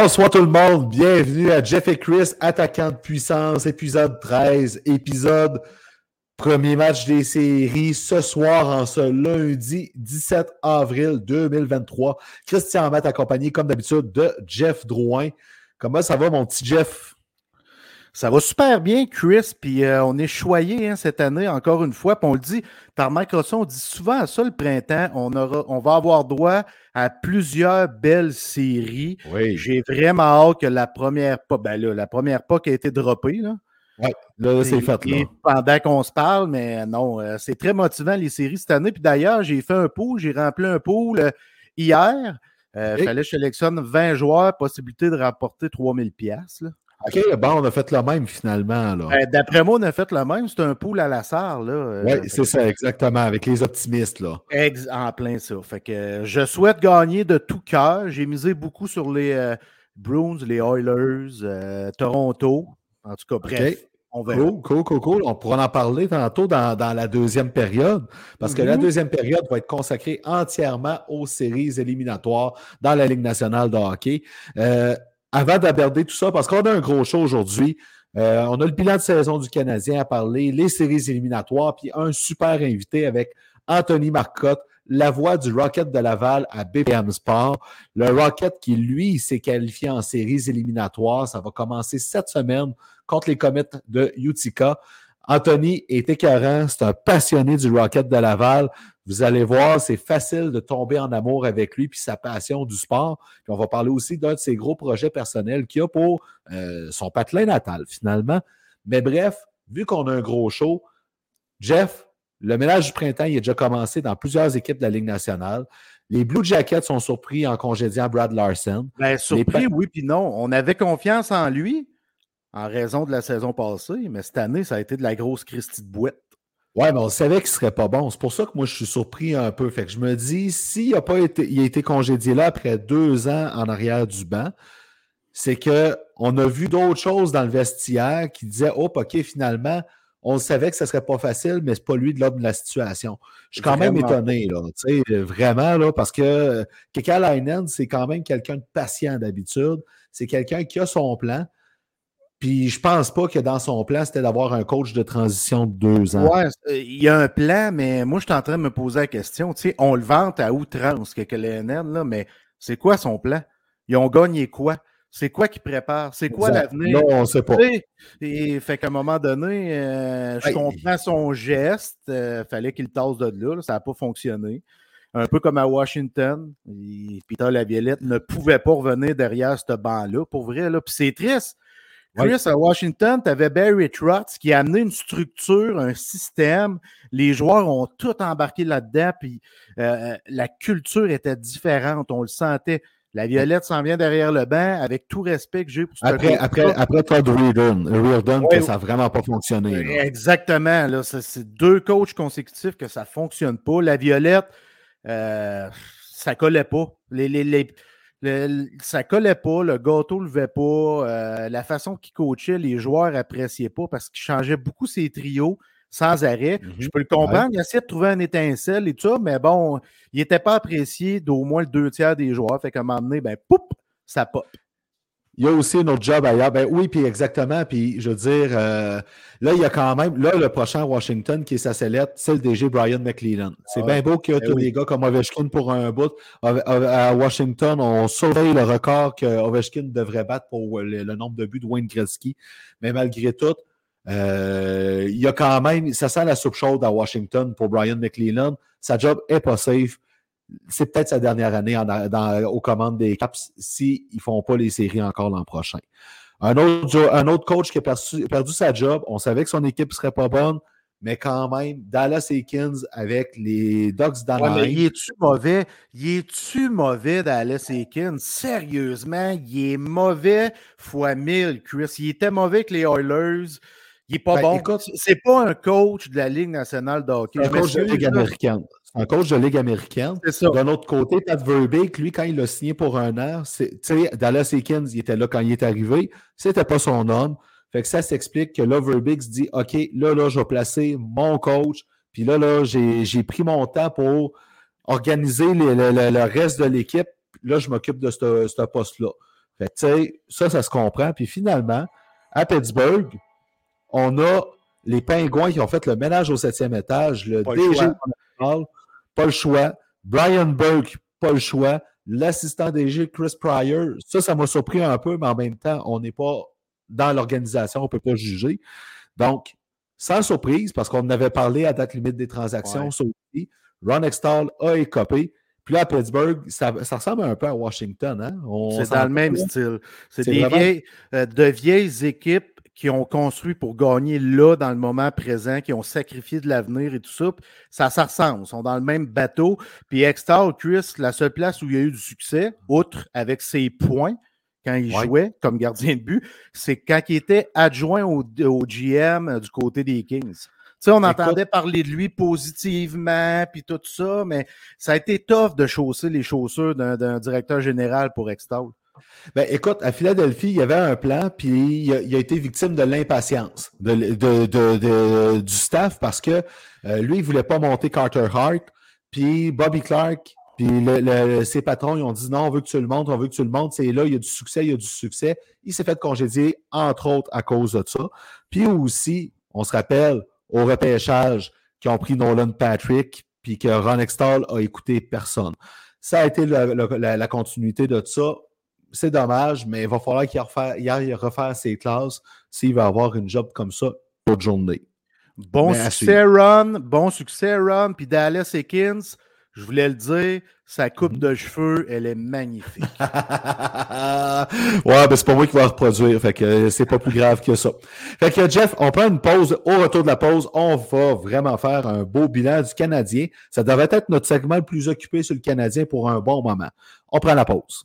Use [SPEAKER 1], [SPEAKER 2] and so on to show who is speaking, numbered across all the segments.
[SPEAKER 1] Bonsoir tout le monde, bienvenue à Jeff et Chris, attaquant de puissance, épisode 13, épisode premier match des séries ce soir en ce lundi 17 avril 2023. Christian Matt accompagné comme d'habitude de Jeff Drouin. Comment ça va mon petit Jeff?
[SPEAKER 2] Ça va super bien, Chris, puis euh, on est choyé hein, cette année, encore une fois. Puis on le dit, par Microsoft, on dit souvent à ça le printemps, on, aura, on va avoir droit à plusieurs belles séries.
[SPEAKER 1] Oui.
[SPEAKER 2] J'ai vraiment hâte que la première pas, ben là, la première pas qui a été droppée, là.
[SPEAKER 1] Ouais, là, c'est fait. Là.
[SPEAKER 2] Pendant qu'on se parle, mais non, euh, c'est très motivant les séries cette année. Puis d'ailleurs, j'ai fait un pool, j'ai rempli un pool euh, hier. Il fallait que je sélectionne 20 joueurs, possibilité de rapporter 3000 pièces.
[SPEAKER 1] OK, bon, on a fait le même finalement.
[SPEAKER 2] Euh, D'après moi, on a fait le même. C'est un pool à la sarre. Là. Euh,
[SPEAKER 1] Oui,
[SPEAKER 2] fait
[SPEAKER 1] c'est ça, exactement, avec les optimistes. là.
[SPEAKER 2] Ex- en plein ça. Fait que euh, je souhaite gagner de tout cœur. J'ai misé beaucoup sur les euh, Bruins, les Oilers, euh, Toronto. En tout cas, bref,
[SPEAKER 1] OK.
[SPEAKER 2] on verra.
[SPEAKER 1] Cool, cool, cool, cool. On pourra en parler tantôt dans, dans la deuxième période, parce que la
[SPEAKER 2] Mhm.
[SPEAKER 1] deuxième période va être consacrée entièrement aux séries éliminatoires dans la Ligue nationale de hockey. Avant d'aborder tout ça, parce qu'on a un gros show aujourd'hui, euh, on a le bilan de saison du Canadien à parler, les séries éliminatoires, puis un super invité avec Anthony Marcotte, la voix du Rocket de Laval à BPM Sport. Le Rocket qui, lui, s'est qualifié en séries éliminatoires. Ça va commencer cette semaine contre les Comets de Utica. Anthony est écœurant, c'est un passionné du Rocket de Laval. Vous allez voir, c'est facile de tomber en amour avec lui puis sa passion du sport. Puis on va parler aussi d'un de ses gros projets personnels qu'il a pour euh, son patelin natal, finalement. Mais bref, vu qu'on a un gros show, Jeff, le ménage du printemps, il est déjà commencé dans plusieurs équipes de la Ligue nationale. Les Blue Jackets sont surpris en congédiant Brad Larson.
[SPEAKER 2] Ben, surpris,
[SPEAKER 1] pa-
[SPEAKER 2] oui, puis non. On avait confiance en lui en raison de la saison passée, mais cette année, ça a été de la grosse Christie de boîte.
[SPEAKER 1] Ouais, mais on savait qu'il serait pas bon. C'est pour ça que moi, je suis surpris un peu. Fait que je me dis, s'il a pas été, il a été congédié là après deux ans en arrière du banc, c'est que on a vu d'autres choses dans le vestiaire qui disaient, oh, OK, finalement, on savait que ce serait pas facile, mais c'est pas lui de l'homme de la situation. Je suis quand même étonné, là. Vraiment, là, parce que Kekalainen, c'est quand même quelqu'un de patient d'habitude. C'est quelqu'un qui a son plan. Puis je pense pas que dans son plan, c'était d'avoir un coach de transition de deux ans.
[SPEAKER 2] Ouais, il y a un plan, mais moi, je suis en train de me poser la question. Tu sais, on le vante à outrance, que le NN, là, mais c'est quoi son plan? Ils ont gagné quoi? C'est quoi qu'ils préparent? C'est quoi l'avenir?
[SPEAKER 1] Là, on sait pas.
[SPEAKER 2] Et fait qu'à un moment donné, euh, je comprends son geste. euh, fallait qu'il tasse de là, là, ça n'a pas fonctionné. Un peu comme à Washington. il- Peter Laviolette ne pouvait pas revenir derrière ce banc-là, pour vrai. Là. Puis c'est triste.
[SPEAKER 1] Ouais.
[SPEAKER 2] Chris, à Washington, tu avais Barry Trotz qui a amené une structure, un système. Les joueurs ont tout embarqué là-dedans, puis euh, la culture était différente. On le sentait. La Violette s'en vient derrière le banc, avec tout respect que j'ai pour ce
[SPEAKER 1] Après, après, après Todd Reardon, Reardon
[SPEAKER 2] Ouais.
[SPEAKER 1] que ça n'a vraiment pas fonctionné. là.
[SPEAKER 2] Exactement. Là, c'est deux coachs consécutifs que ça ne fonctionne pas. La Violette, euh, ça collait pas. Les, les- les- le- ça collait pas, le gâteau ne levait pas. euh, la façon qu'il coachait, les joueurs appréciaient pas parce qu'il changeait beaucoup ses trios sans arrêt.
[SPEAKER 1] Mhm.
[SPEAKER 2] Je peux le comprendre. Il essayait de trouver un étincelle et tout ça, mais bon, il n'était pas apprécié d'au moins le deux tiers des joueurs. Fait qu'à un moment donné, ben, poup, ça pop.
[SPEAKER 1] Il y a aussi un autre job ailleurs. Ben oui, puis exactement. Puis je veux dire, euh, là, il y a quand même, là, le prochain Washington qui est sa sellette, c'est le DG Brian McLellan. C'est bien beau qu'il y a
[SPEAKER 2] Ben
[SPEAKER 1] tous
[SPEAKER 2] oui.
[SPEAKER 1] les gars comme Ovechkin pour un bout. À- Washington, on surveille le record que Ovechkin devrait battre pour le, le nombre de buts de Wayne Gretzky. Mais malgré tout, euh, il y a quand même, ça sent la soupe chaude à Washington pour Brian McLellan. Sa job est pas safe. C'est peut-être sa dernière année en- dans- aux commandes des Caps s'ils ne font pas les séries encore l'an prochain. Un autre, un autre coach qui a perçu- perdu sa job, on savait que son équipe ne serait pas bonne, mais quand même, Dallas Eakins avec les Ducks
[SPEAKER 2] Ouais,
[SPEAKER 1] d'Anaheim.
[SPEAKER 2] il est-tu mauvais? Il est-tu mauvais Dallas Eakins? Sérieusement, il est mauvais fois 1000, Chris. Il était mauvais avec les Oilers. Il est pas
[SPEAKER 1] Ben,
[SPEAKER 2] bon. c'est pas un coach de la Ligue nationale de hockey.
[SPEAKER 1] Un coach de
[SPEAKER 2] m'excuse,
[SPEAKER 1] Ligue américaine. Un coach de Ligue américaine.
[SPEAKER 2] C'est ça.
[SPEAKER 1] D'un autre côté, Pat Verbeek, lui, quand il l'a signé pour un an, c'est- Dallas Eakins, il était là quand il est arrivé. C'était pas son homme. Fait que ça s'explique que là, Verbeek se dit OK, là, là, je vais placer mon coach. Puis là, là, j'ai j'ai pris mon temps pour organiser les- le, le- le reste de l'équipe. Là, je m'occupe de ce poste-là. Fait que, tu sais, ça, ça se comprend. Puis finalement, à Pittsburgh, on a les Pingouins qui ont fait le ménage au septième étage. Le
[SPEAKER 2] Pas le
[SPEAKER 1] DG
[SPEAKER 2] choix.
[SPEAKER 1] Pas le choix. Brian Burke, pas le choix. L'assistant DG, Chris Pryor, ça, ça m'a surpris un peu, mais en même temps, on n'est pas dans l'organisation, on ne peut pas juger. Donc, sans surprise, parce qu'on en avait parlé à date limite des transactions,
[SPEAKER 2] Ouais.
[SPEAKER 1] ça aussi, Ron Extall a écopé. Puis là, à Pittsburgh, ça, ça ressemble un peu à Washington. Hein?
[SPEAKER 2] C'est dans le même style. C'est
[SPEAKER 1] vraiment-
[SPEAKER 2] vieilles, euh, de vieilles équipes qui ont construit pour gagner là, dans le moment présent, qui ont sacrifié de l'avenir et tout ça. Ça, ça ressemble. Ils sont dans le même bateau. Puis Extal, Chris, la seule place où il y a eu du succès, outre avec ses points, quand il
[SPEAKER 1] Ouais.
[SPEAKER 2] jouait comme gardien de but, c'est quand il était adjoint au, au GM euh, du côté des Kings. Tu sais, on
[SPEAKER 1] Écoute-
[SPEAKER 2] entendait parler de lui positivement, puis tout ça, mais ça a été tough de chausser les chaussures d'un d'un directeur général pour Extal.
[SPEAKER 1] Ben, écoute, à Philadelphie, il y avait un plan, puis il a, été victime de l'impatience de, de- de- du staff parce que euh, lui, il ne voulait pas monter Carter Hart, puis Bobby Clark, puis le- le- ses patrons, ils ont dit non, on veut que tu le montes, on veut que tu le montes, c'est là, il y a du succès, il y a du succès. Il s'est fait congédier, entre autres, à cause de ça. Puis aussi, on se rappelle, au repêchage, qui ont pris Nolan Patrick, puis que Ron Extall a écouté personne. Ça a été la- la- la continuité de ça c'est dommage, mais il va falloir qu'il aille refaire ses classes s'il va avoir une job comme ça toute journée.
[SPEAKER 2] Bon
[SPEAKER 1] Mais
[SPEAKER 2] succès, Ron. Bon succès, Ron. Puis Dallas Ekins, je voulais le dire, sa coupe
[SPEAKER 1] Mhm.
[SPEAKER 2] de cheveux, elle est magnifique.
[SPEAKER 1] ouais, ben c'est pas moi qui va reproduire, fait que c'est pas plus grave que ça. Fait que Jeff, on prend une pause. Au retour de la pause, on va vraiment faire un beau bilan du Canadien. Ça devrait être notre segment le plus occupé sur le Canadien pour un bon moment. On prend la pause.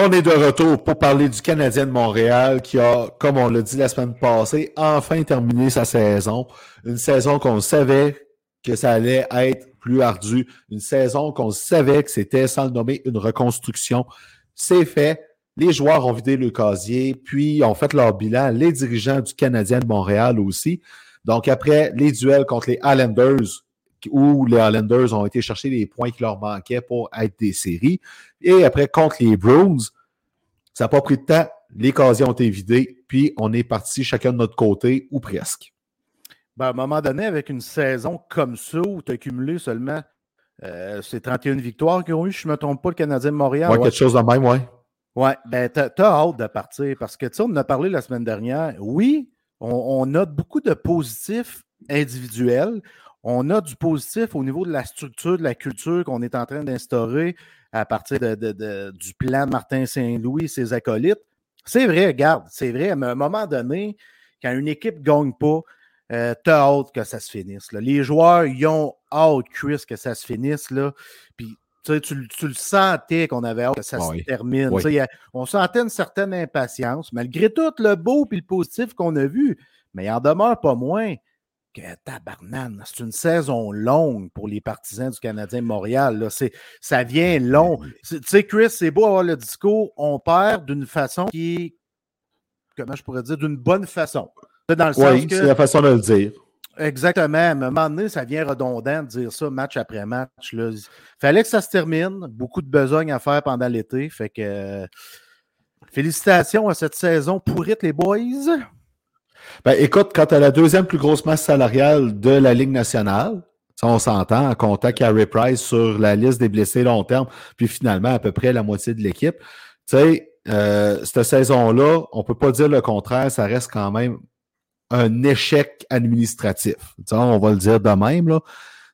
[SPEAKER 1] On est de retour pour parler du Canadien de Montréal qui a, comme on l'a dit la semaine passée, enfin terminé sa saison. Une saison qu'on savait que ça allait être plus ardu. Une saison qu'on savait que c'était, sans le nommer, une reconstruction. C'est fait. Les joueurs ont vidé le casier, puis ont fait leur bilan. Les dirigeants du Canadien de Montréal aussi. Donc, après les duels contre les Islanders, où les Islanders ont été chercher les points qui leur manquaient pour être des séries. Et après, contre les Bruins, ça n'a pas pris de temps. Les casiers ont été vidés, puis on est parti chacun de notre côté, ou presque.
[SPEAKER 2] Ben, à un moment donné, avec une saison comme ça, où tu as cumulé seulement euh, ces 31 victoires qu'ils ont eu, je ne me trompe pas, le Canadien de Montréal.
[SPEAKER 1] Ouais. quelque chose de même, ouais.
[SPEAKER 2] Ouais, ben, t'as t'as hâte de partir parce que, tu sais, on en a parlé la semaine dernière. Oui, on, on note beaucoup de positifs individuels. On a du positif au niveau de la structure, de la culture qu'on est en train d'instaurer à partir de, de- de- du plan de Martin Saint-Louis et ses acolytes. C'est vrai, regarde, c'est vrai, mais à un moment donné, quand une équipe ne gagne pas, euh, t'as hâte que ça se finisse. là. Les joueurs, ils ont hâte, Chris, que ça se finisse. Là. Puis, tu tu, tu, le sentais qu'on avait hâte que ça se termine. on sentait une certaine impatience, malgré tout le beau et le positif qu'on a vu. Mais il en demeure pas moins que tabarnane, c'est une saison longue pour les partisans du Canadien Montréal. Là. Ça vient long. Tu sais, Chris, c'est beau avoir le discours, on perd d'une façon qui est, comment je pourrais dire, d'une bonne façon.
[SPEAKER 1] Dans le oui, c'est la façon de le dire.
[SPEAKER 2] Exactement. À un moment donné, ça vient redondant de dire ça match après match. Il fallait que ça se termine. Beaucoup de besogne à faire pendant l'été. Fait que félicitations à cette saison pourrite, les boys.
[SPEAKER 1] Ben, écoute, quand tu as la deuxième plus grosse masse salariale de la Ligue nationale, ça, on s'entend, en comptant Carey Price sur la liste des blessés long terme, puis finalement à peu près la moitié de l'équipe. Tu sais, euh, cette saison-là, on peut pas dire le contraire, ça reste quand même un échec administratif. on va le dire de même.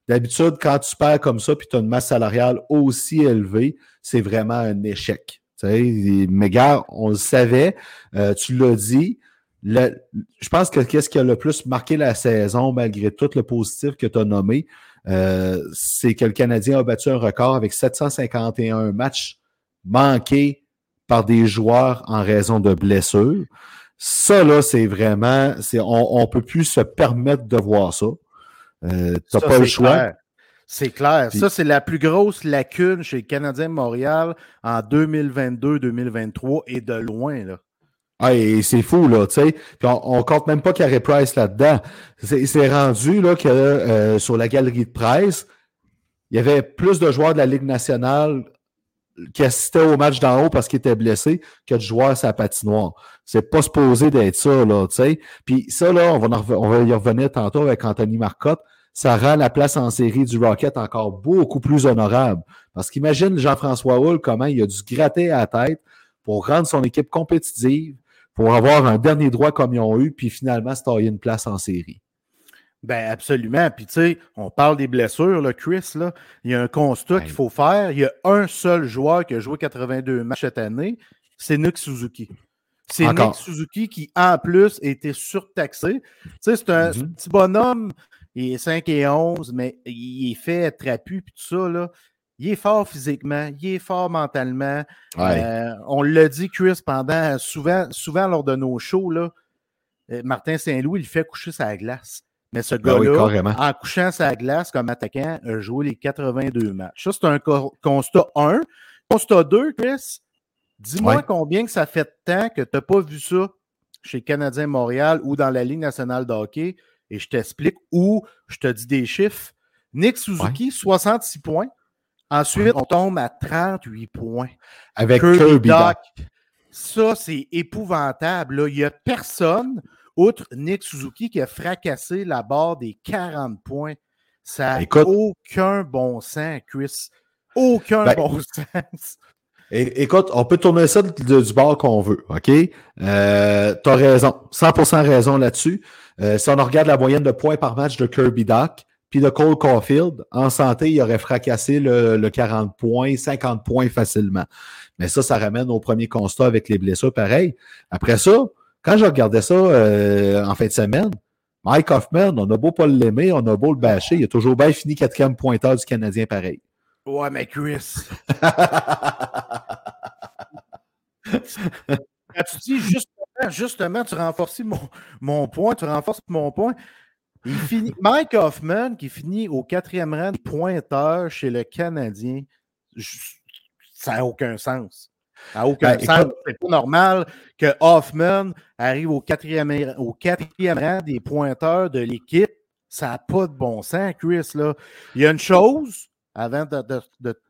[SPEAKER 1] D'habitude, quand tu perds comme ça, puis tu as une masse salariale aussi élevée, c'est vraiment un échec. mais gars, on le savait, euh, tu l'as dit. Je pense que qu'est-ce qui a le plus marqué la saison, malgré tout le positif que tu as nommé, euh, c'est que le Canadien a battu un record avec 751 matchs manqués par des joueurs en raison de blessures. Ça, là, c'est vraiment, c'est, on ne peut plus se permettre de voir ça. Euh, tu n'as pas le choix.
[SPEAKER 2] C'est clair. Ça, c'est la plus grosse lacune chez le Canadien Montréal en 2022-2023 et de loin. Là.
[SPEAKER 1] Ah, c'est fou, là, tu sais. On, ne compte même pas Carey Price là-dedans. C'est rendu là, que euh, sur la galerie de presse, il y avait plus de joueurs de la Ligue nationale qui assistait au match d'en haut parce qu'il était blessé que de jouer à sa patinoire. C'est pas supposé d'être ça, là, tu sais. Puis ça, là, on va, on va y revenir tantôt avec Anthony Marcotte. Ça rend la place en série du Rocket encore beaucoup plus honorable. Parce qu'imagine Jean-François Hull comment il a dû gratter à la tête pour rendre son équipe compétitive, pour avoir un dernier droit comme ils ont eu, puis finalement se tailler une place en série.
[SPEAKER 2] Ben absolument. Puis tu sais, on parle des blessures, là, Chris, là. Il y a un constat qu'il faut faire. Il y a un seul joueur qui a joué 82 matchs cette année, c'est Nick Suzuki. C'est Nick Suzuki qui, en plus, était surtaxé. Tu sais, c'est un, mm-hmm. petit bonhomme, il est 5 et 11, mais il est fait trapu, puis tout ça, là. Il est fort physiquement, il est fort mentalement. Euh, on l'a dit, Chris, pendant souvent, souvent lors de nos shows, là, euh, Martin Saint-Louis, il fait coucher sa glace. Mais ce ben gars-là, en couchant sa glace comme attaquant, a joué les 82 matchs. Ça, c'est un constat 1. Constat 2, Chris, dis-moi combien que ça fait de temps que tu n'as pas vu ça chez Canadien Montréal ou dans la Ligue nationale de hockey. Et je t'explique où je te dis des chiffres. Nick Suzuki, 66 points. Ensuite, on tombe à 38 points.
[SPEAKER 1] Avec Kirby,
[SPEAKER 2] Ça, c'est épouvantable. Il n'y a personne Outre Nick Suzuki qui a fracassé la barre des 40 points, ça n'a aucun bon sens, Chris. Aucun ben, bon sens.
[SPEAKER 1] Écoute, on peut tourner ça du bord qu'on veut, OK? Euh, tu as raison, 100% raison là-dessus. Euh, si on regarde la moyenne de points par match de Kirby Doc, puis de Cole Caulfield, en santé, il aurait fracassé le, le, 40 points, 50 points facilement. Mais ça, ça ramène au premier constat avec les blessures, pareil. Après ça, quand je regardais ça euh, en fin de semaine, Mike Hoffman, on a beau pas l'aimer, on a beau le bâcher, il a toujours bien fini quatrième pointeur du Canadien pareil.
[SPEAKER 2] Ouais, mais Chris. Quand tu dis justement, justement, tu renforces mon, mon point, tu renforces mon point. Il finit, Mike Hoffman, qui finit au quatrième rang de pointeur chez le Canadien, ça n'a aucun sens. À aucun ben, sens. C'est pas normal que Hoffman arrive au quatrième, au quatrième rang des pointeurs de l'équipe. Ça n'a pas de bon sens, Chris. Là. Il y a une chose, avant de,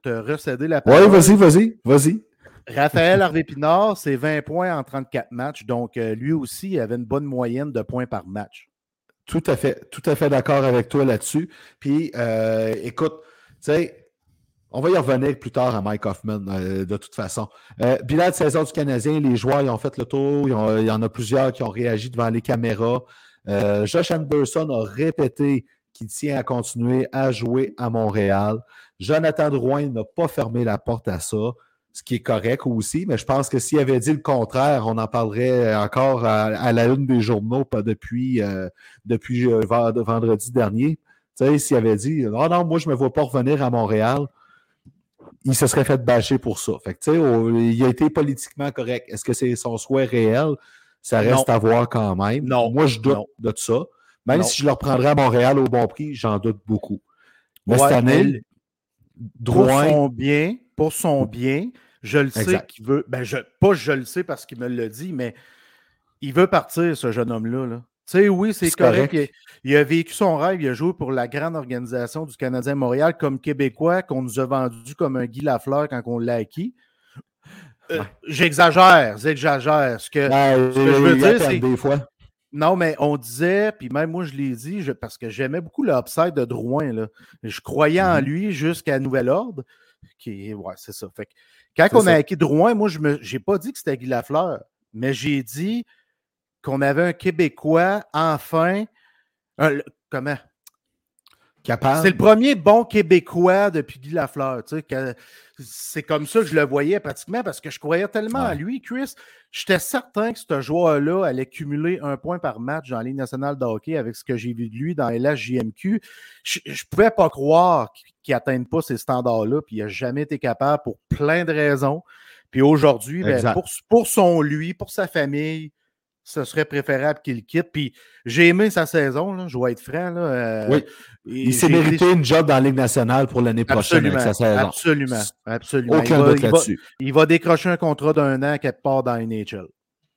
[SPEAKER 2] te recéder la
[SPEAKER 1] parole. Oui, vas-y, vas-y, vas-y.
[SPEAKER 2] Raphaël Harvey-Pinard, c'est 20 points en 34 matchs. Donc, euh, lui aussi, il avait une bonne moyenne de points par match.
[SPEAKER 1] Tout à fait, tout à fait d'accord avec toi là-dessus. Puis, euh, écoute, tu sais, on va y revenir plus tard à Mike Hoffman, euh, de toute façon. Euh, bilan de saison du Canadien, les joueurs ils ont fait le tour. il y en a plusieurs qui ont réagi devant les caméras. Euh, Josh Anderson a répété qu'il tient à continuer à jouer à Montréal. Jonathan Drouin n'a pas fermé la porte à ça, ce qui est correct aussi, mais je pense que s'il avait dit le contraire, on en parlerait encore à, la une des journaux, pas depuis, depuis vendredi dernier. Tu sais, s'il avait dit Non, non, moi, je ne me vois pas revenir à Montréal il se serait fait bâcher pour ça. Fait que, il a été politiquement correct. Est-ce que c'est son souhait réel? Ça reste à voir quand même.
[SPEAKER 2] Non.
[SPEAKER 1] Moi, je doute de ça. Même si je le reprendrais à Montréal au bon prix, j'en doute beaucoup.
[SPEAKER 2] Mais cette année, pour son bien, pour son bien, je le sais qu'il veut. Ben, je, pas je le sais parce qu'il me l'a dit, mais il veut partir, ce jeune homme-là. Là. Tu sais, oui, c'est correct. Il, a vécu son rêve. Il a joué pour la grande organisation du Canadien Montréal comme Québécois qu'on nous a vendu comme un Guy Lafleur quand on l'a acquis. Euh, j'exagère, j'exagère. Ce que,
[SPEAKER 1] ben, ce que je veux dire, c'est. Des fois.
[SPEAKER 2] Non, mais on disait, puis même moi je l'ai dit, parce que j'aimais beaucoup l'upside de Drouin. Là. Je croyais en mm-hmm. lui jusqu'à nouvel ordre. Qui, ouais, c'est ça. Fait quand on a acquis Drouin, moi je n'ai pas dit que c'était Guy Lafleur, mais j'ai dit qu'on avait un Québécois, enfin, comment?
[SPEAKER 1] Capable.
[SPEAKER 2] C'est le premier bon Québécois depuis Guy Lafleur. c'est comme ça que je le voyais pratiquement parce que je croyais tellement à lui, Chris. J'étais certain que ce joueur-là allait cumuler un point par match dans la Ligue nationale de hockey avec ce que j'ai vu de lui dans LHJMQ. Je ne pouvais pas croire qu'il n'atteigne pas ces standards-là, puis il n'a jamais été capable pour plein de raisons. Puis aujourd'hui, ben, pour, pour son lui, pour sa famille, ce serait préférable qu'il quitte. Puis j'ai aimé sa saison, là, je vais être franc. Là, euh,
[SPEAKER 1] oui. Il s'est mérité une job dans la Ligue nationale pour l'année prochaine avec sa saison.
[SPEAKER 2] Absolument. absolument.
[SPEAKER 1] Aucun doute là-dessus.
[SPEAKER 2] Il, va décrocher un contrat d'un an quelque part dans NHL.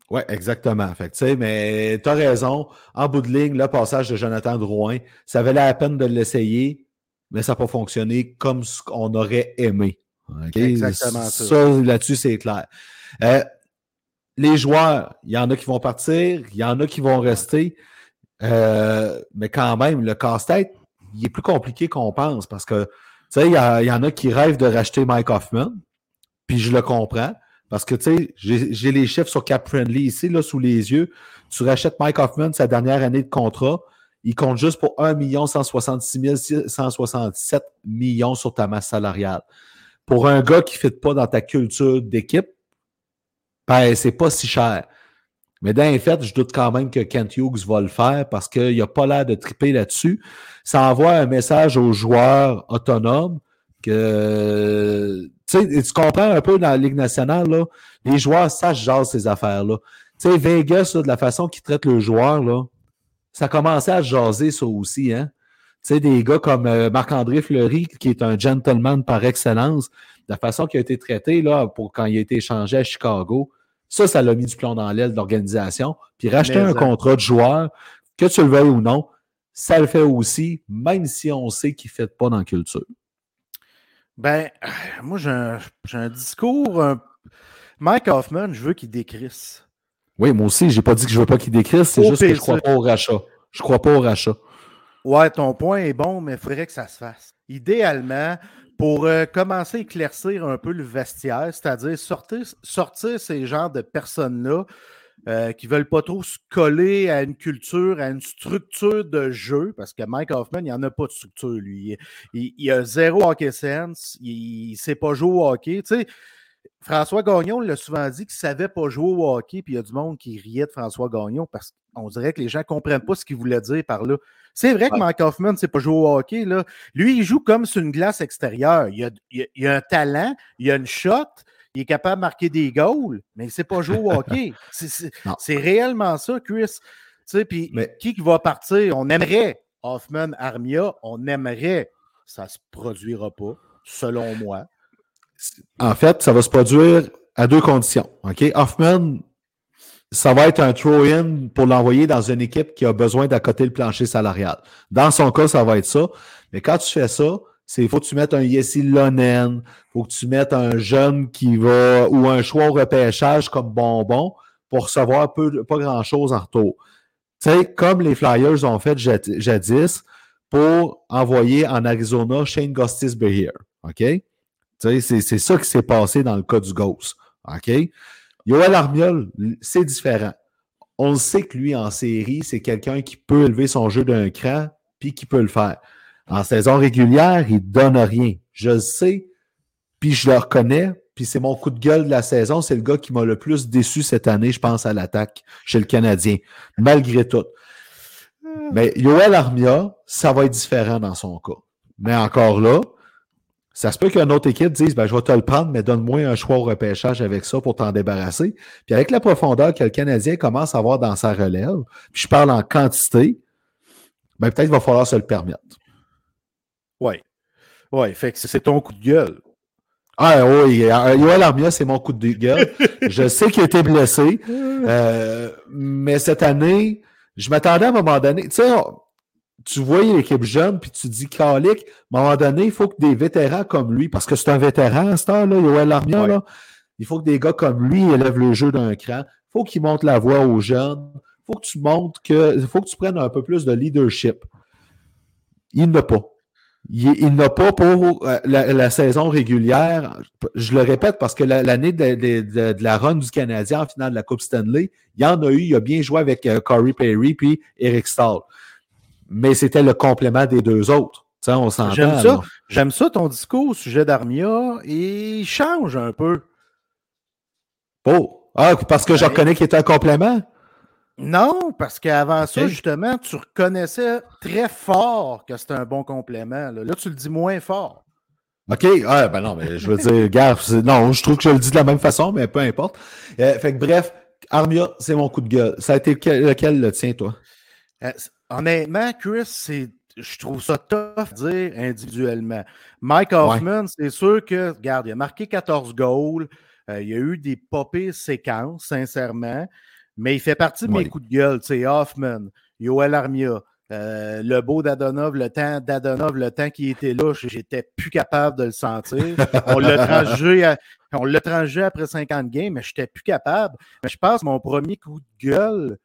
[SPEAKER 1] Oui, exactement. Fait mais tu as raison. En bout de ligne, le passage de Jonathan Drouin, ça valait la peine de l'essayer, mais ça n'a pas fonctionné comme ce qu'on aurait aimé.
[SPEAKER 2] Exactement ça.
[SPEAKER 1] Ça, là-dessus, c'est clair. Euh, les joueurs, il y en a qui vont partir, il y en a qui vont rester. Euh, mais quand même, le casse-tête, il est plus compliqué qu'on pense parce que, tu sais, il y, en a qui rêvent de racheter Mike Hoffman, puis je le comprends. Parce que, tu sais, j'ai les chiffres sur Cap Friendly ici, là, sous les yeux. Tu rachètes Mike Hoffman, sa dernière année de contrat, il compte juste pour 1 166 167 millions sur ta masse salariale. Pour un gars qui ne fit pas dans ta culture d'équipe, ben, c'est pas si cher. Mais dans les faits, je doute quand même que Kent Hughes va le faire parce qu'il n'a pas l'air de triper là-dessus. Ça envoie un message aux joueurs autonomes que tu comprends un peu dans la Ligue nationale, là, les joueurs sachent genre ces affaires-là. Tu sais, Vegas, de la façon qu'ils traitent le joueur, là, ça commençait à jaser ça aussi, hein. Tu sais, des gars comme euh, Marc-André Fleury, qui est un gentleman par excellence, la façon qu'il a été traité là, pour quand il a été échangé à Chicago, ça, ça l'a mis du plomb dans l'aile de l'organisation. Puis racheter un contrat de joueur, que tu le veuilles ou non, ça le fait aussi, même si on sait qu'il ne fait pas dans la culture.
[SPEAKER 2] Ben, moi, j'ai un, discours. Mike Hoffman, je veux qu'il décrisse.
[SPEAKER 1] Oui, moi aussi, j'ai pas dit que je veux pas qu'il décrisse, c'est juste que je crois pas au rachat. Je crois pas au rachat.
[SPEAKER 2] Ouais, ton point est bon, mais il faudrait que ça se fasse. Idéalement, pour euh, commencer à éclaircir un peu le vestiaire, c'est-à-dire sortir, ces genres de personnes-là euh, qui ne veulent pas trop se coller à une culture, à une structure de jeu, parce que Mike Hoffman, il n'y en a pas de structure, lui. Il, il, a zéro hockey sense, il ne sait pas jouer au hockey. Tu sais, François Gagnon l'a souvent dit qu'il ne savait pas jouer au hockey, puis il y a du monde qui riait de François Gagnon parce qu'on dirait que les gens ne comprennent pas ce qu'il voulait dire par là. C'est vrai que Mike Hoffman ne sait pas jouer au hockey. Là. Lui, il joue comme sur une glace extérieure. Il a, a, un talent, il a une shot, il est capable de marquer des goals, mais il ne sait pas jouer au hockey. C'est réellement ça, Chris. Puis qui va partir? On aimerait Hoffman, Armia, on aimerait. Ça ne se produira pas, selon moi.
[SPEAKER 1] En fait, ça va se produire à deux conditions. OK? Hoffman ça va être un throw-in pour l'envoyer dans une équipe qui a besoin d'accoter le plancher salarial. Dans son cas, ça va être ça. Mais quand tu fais ça, c'est faut que tu mettes un Yessi Lonen, faut que tu mettes un jeune qui va ou un choix au repêchage comme bonbon pour recevoir peu, pas grand-chose en retour. Tu sais, comme les Flyers ont fait jadis pour envoyer en Arizona Shane Gostis Behere. OK? Tu sais, c'est ça qui s'est passé dans le cas du Ghost. OK? Yoel Armiol, c'est différent. On sait que lui, en série, c'est quelqu'un qui peut élever son jeu d'un cran, puis qui peut le faire. En saison régulière, il donne rien. Je le sais, puis je le reconnais, puis c'est mon coup de gueule de la saison. C'est le gars qui m'a le plus déçu cette année, je pense, à l'attaque chez le Canadien, malgré tout. Mais Yoel Armia, ça va être différent dans son cas. Mais encore là, Ça se peut qu'une autre équipe dise ben, Je vais te le prendre, mais donne-moi un choix au repêchage avec ça pour t'en débarrasser. Puis avec la profondeur que le Canadien commence à avoir dans sa relève, puis je parle en quantité, ben, peut-être qu'il va falloir se le permettre.
[SPEAKER 2] Oui. Oui, fait que c'est ton coup de gueule.
[SPEAKER 1] Ah oui, Yoel Armia, c'est mon coup de gueule. je sais qu'il a été blessé, euh, mais cette année, je m'attendais à un moment donné. Tu sais, tu vois l'équipe jeune, puis tu dis, Calic, à un moment donné, il faut que des vétérans comme lui, parce que c'est un vétéran à ce temps-là, Yoel Armia, là, il faut que des gars comme lui élèvent le jeu d'un cran. Il faut qu'ils montrent la voix aux jeunes. Il faut que tu montres que. Il faut que tu prennes un peu plus de leadership. Il n'a pas. Il, n'a pas pour euh, la, saison régulière. Je le répète parce que l'année de, la run du Canadien en finale de la Coupe Stanley, il y en a eu. Il a bien joué avec euh, Corey Perry puis Eric Stahl. Mais c'était le complément des deux autres. on s'entend.
[SPEAKER 2] J'aime ça. J'aime ça ton discours au sujet d'Armia. Il change un peu.
[SPEAKER 1] Oh! Ah, parce que je reconnais qu'il était un complément?
[SPEAKER 2] Non, parce qu'avant ça, justement, tu reconnaissais très fort que c'était un bon complément. Là. tu le dis moins fort.
[SPEAKER 1] OK. Ah, ben non, mais je veux dire, gars, non, je trouve que je le dis de la même façon, mais peu importe. Euh, fait que bref, Armia, c'est mon coup de gueule. Ça a été lequel, le tien, toi?
[SPEAKER 2] Euh, honnêtement, Chris, c'est je trouve ça tough de dire individuellement. Mike Hoffman, c'est sûr que, regarde, il a marqué 14 goals. Euh, il y a eu des popées séquences, sincèrement. Mais il fait partie de mes coups de gueule. Tu sais, Hoffman, Yoel Armia, euh, le beau d'Adonov, le temps d'Adonov, le temps qui était là, j'étais plus capable de le sentir. On l'a l'a tranché après 50 games, mais j'étais plus capable. Mais je pense que mon premier coup de gueule,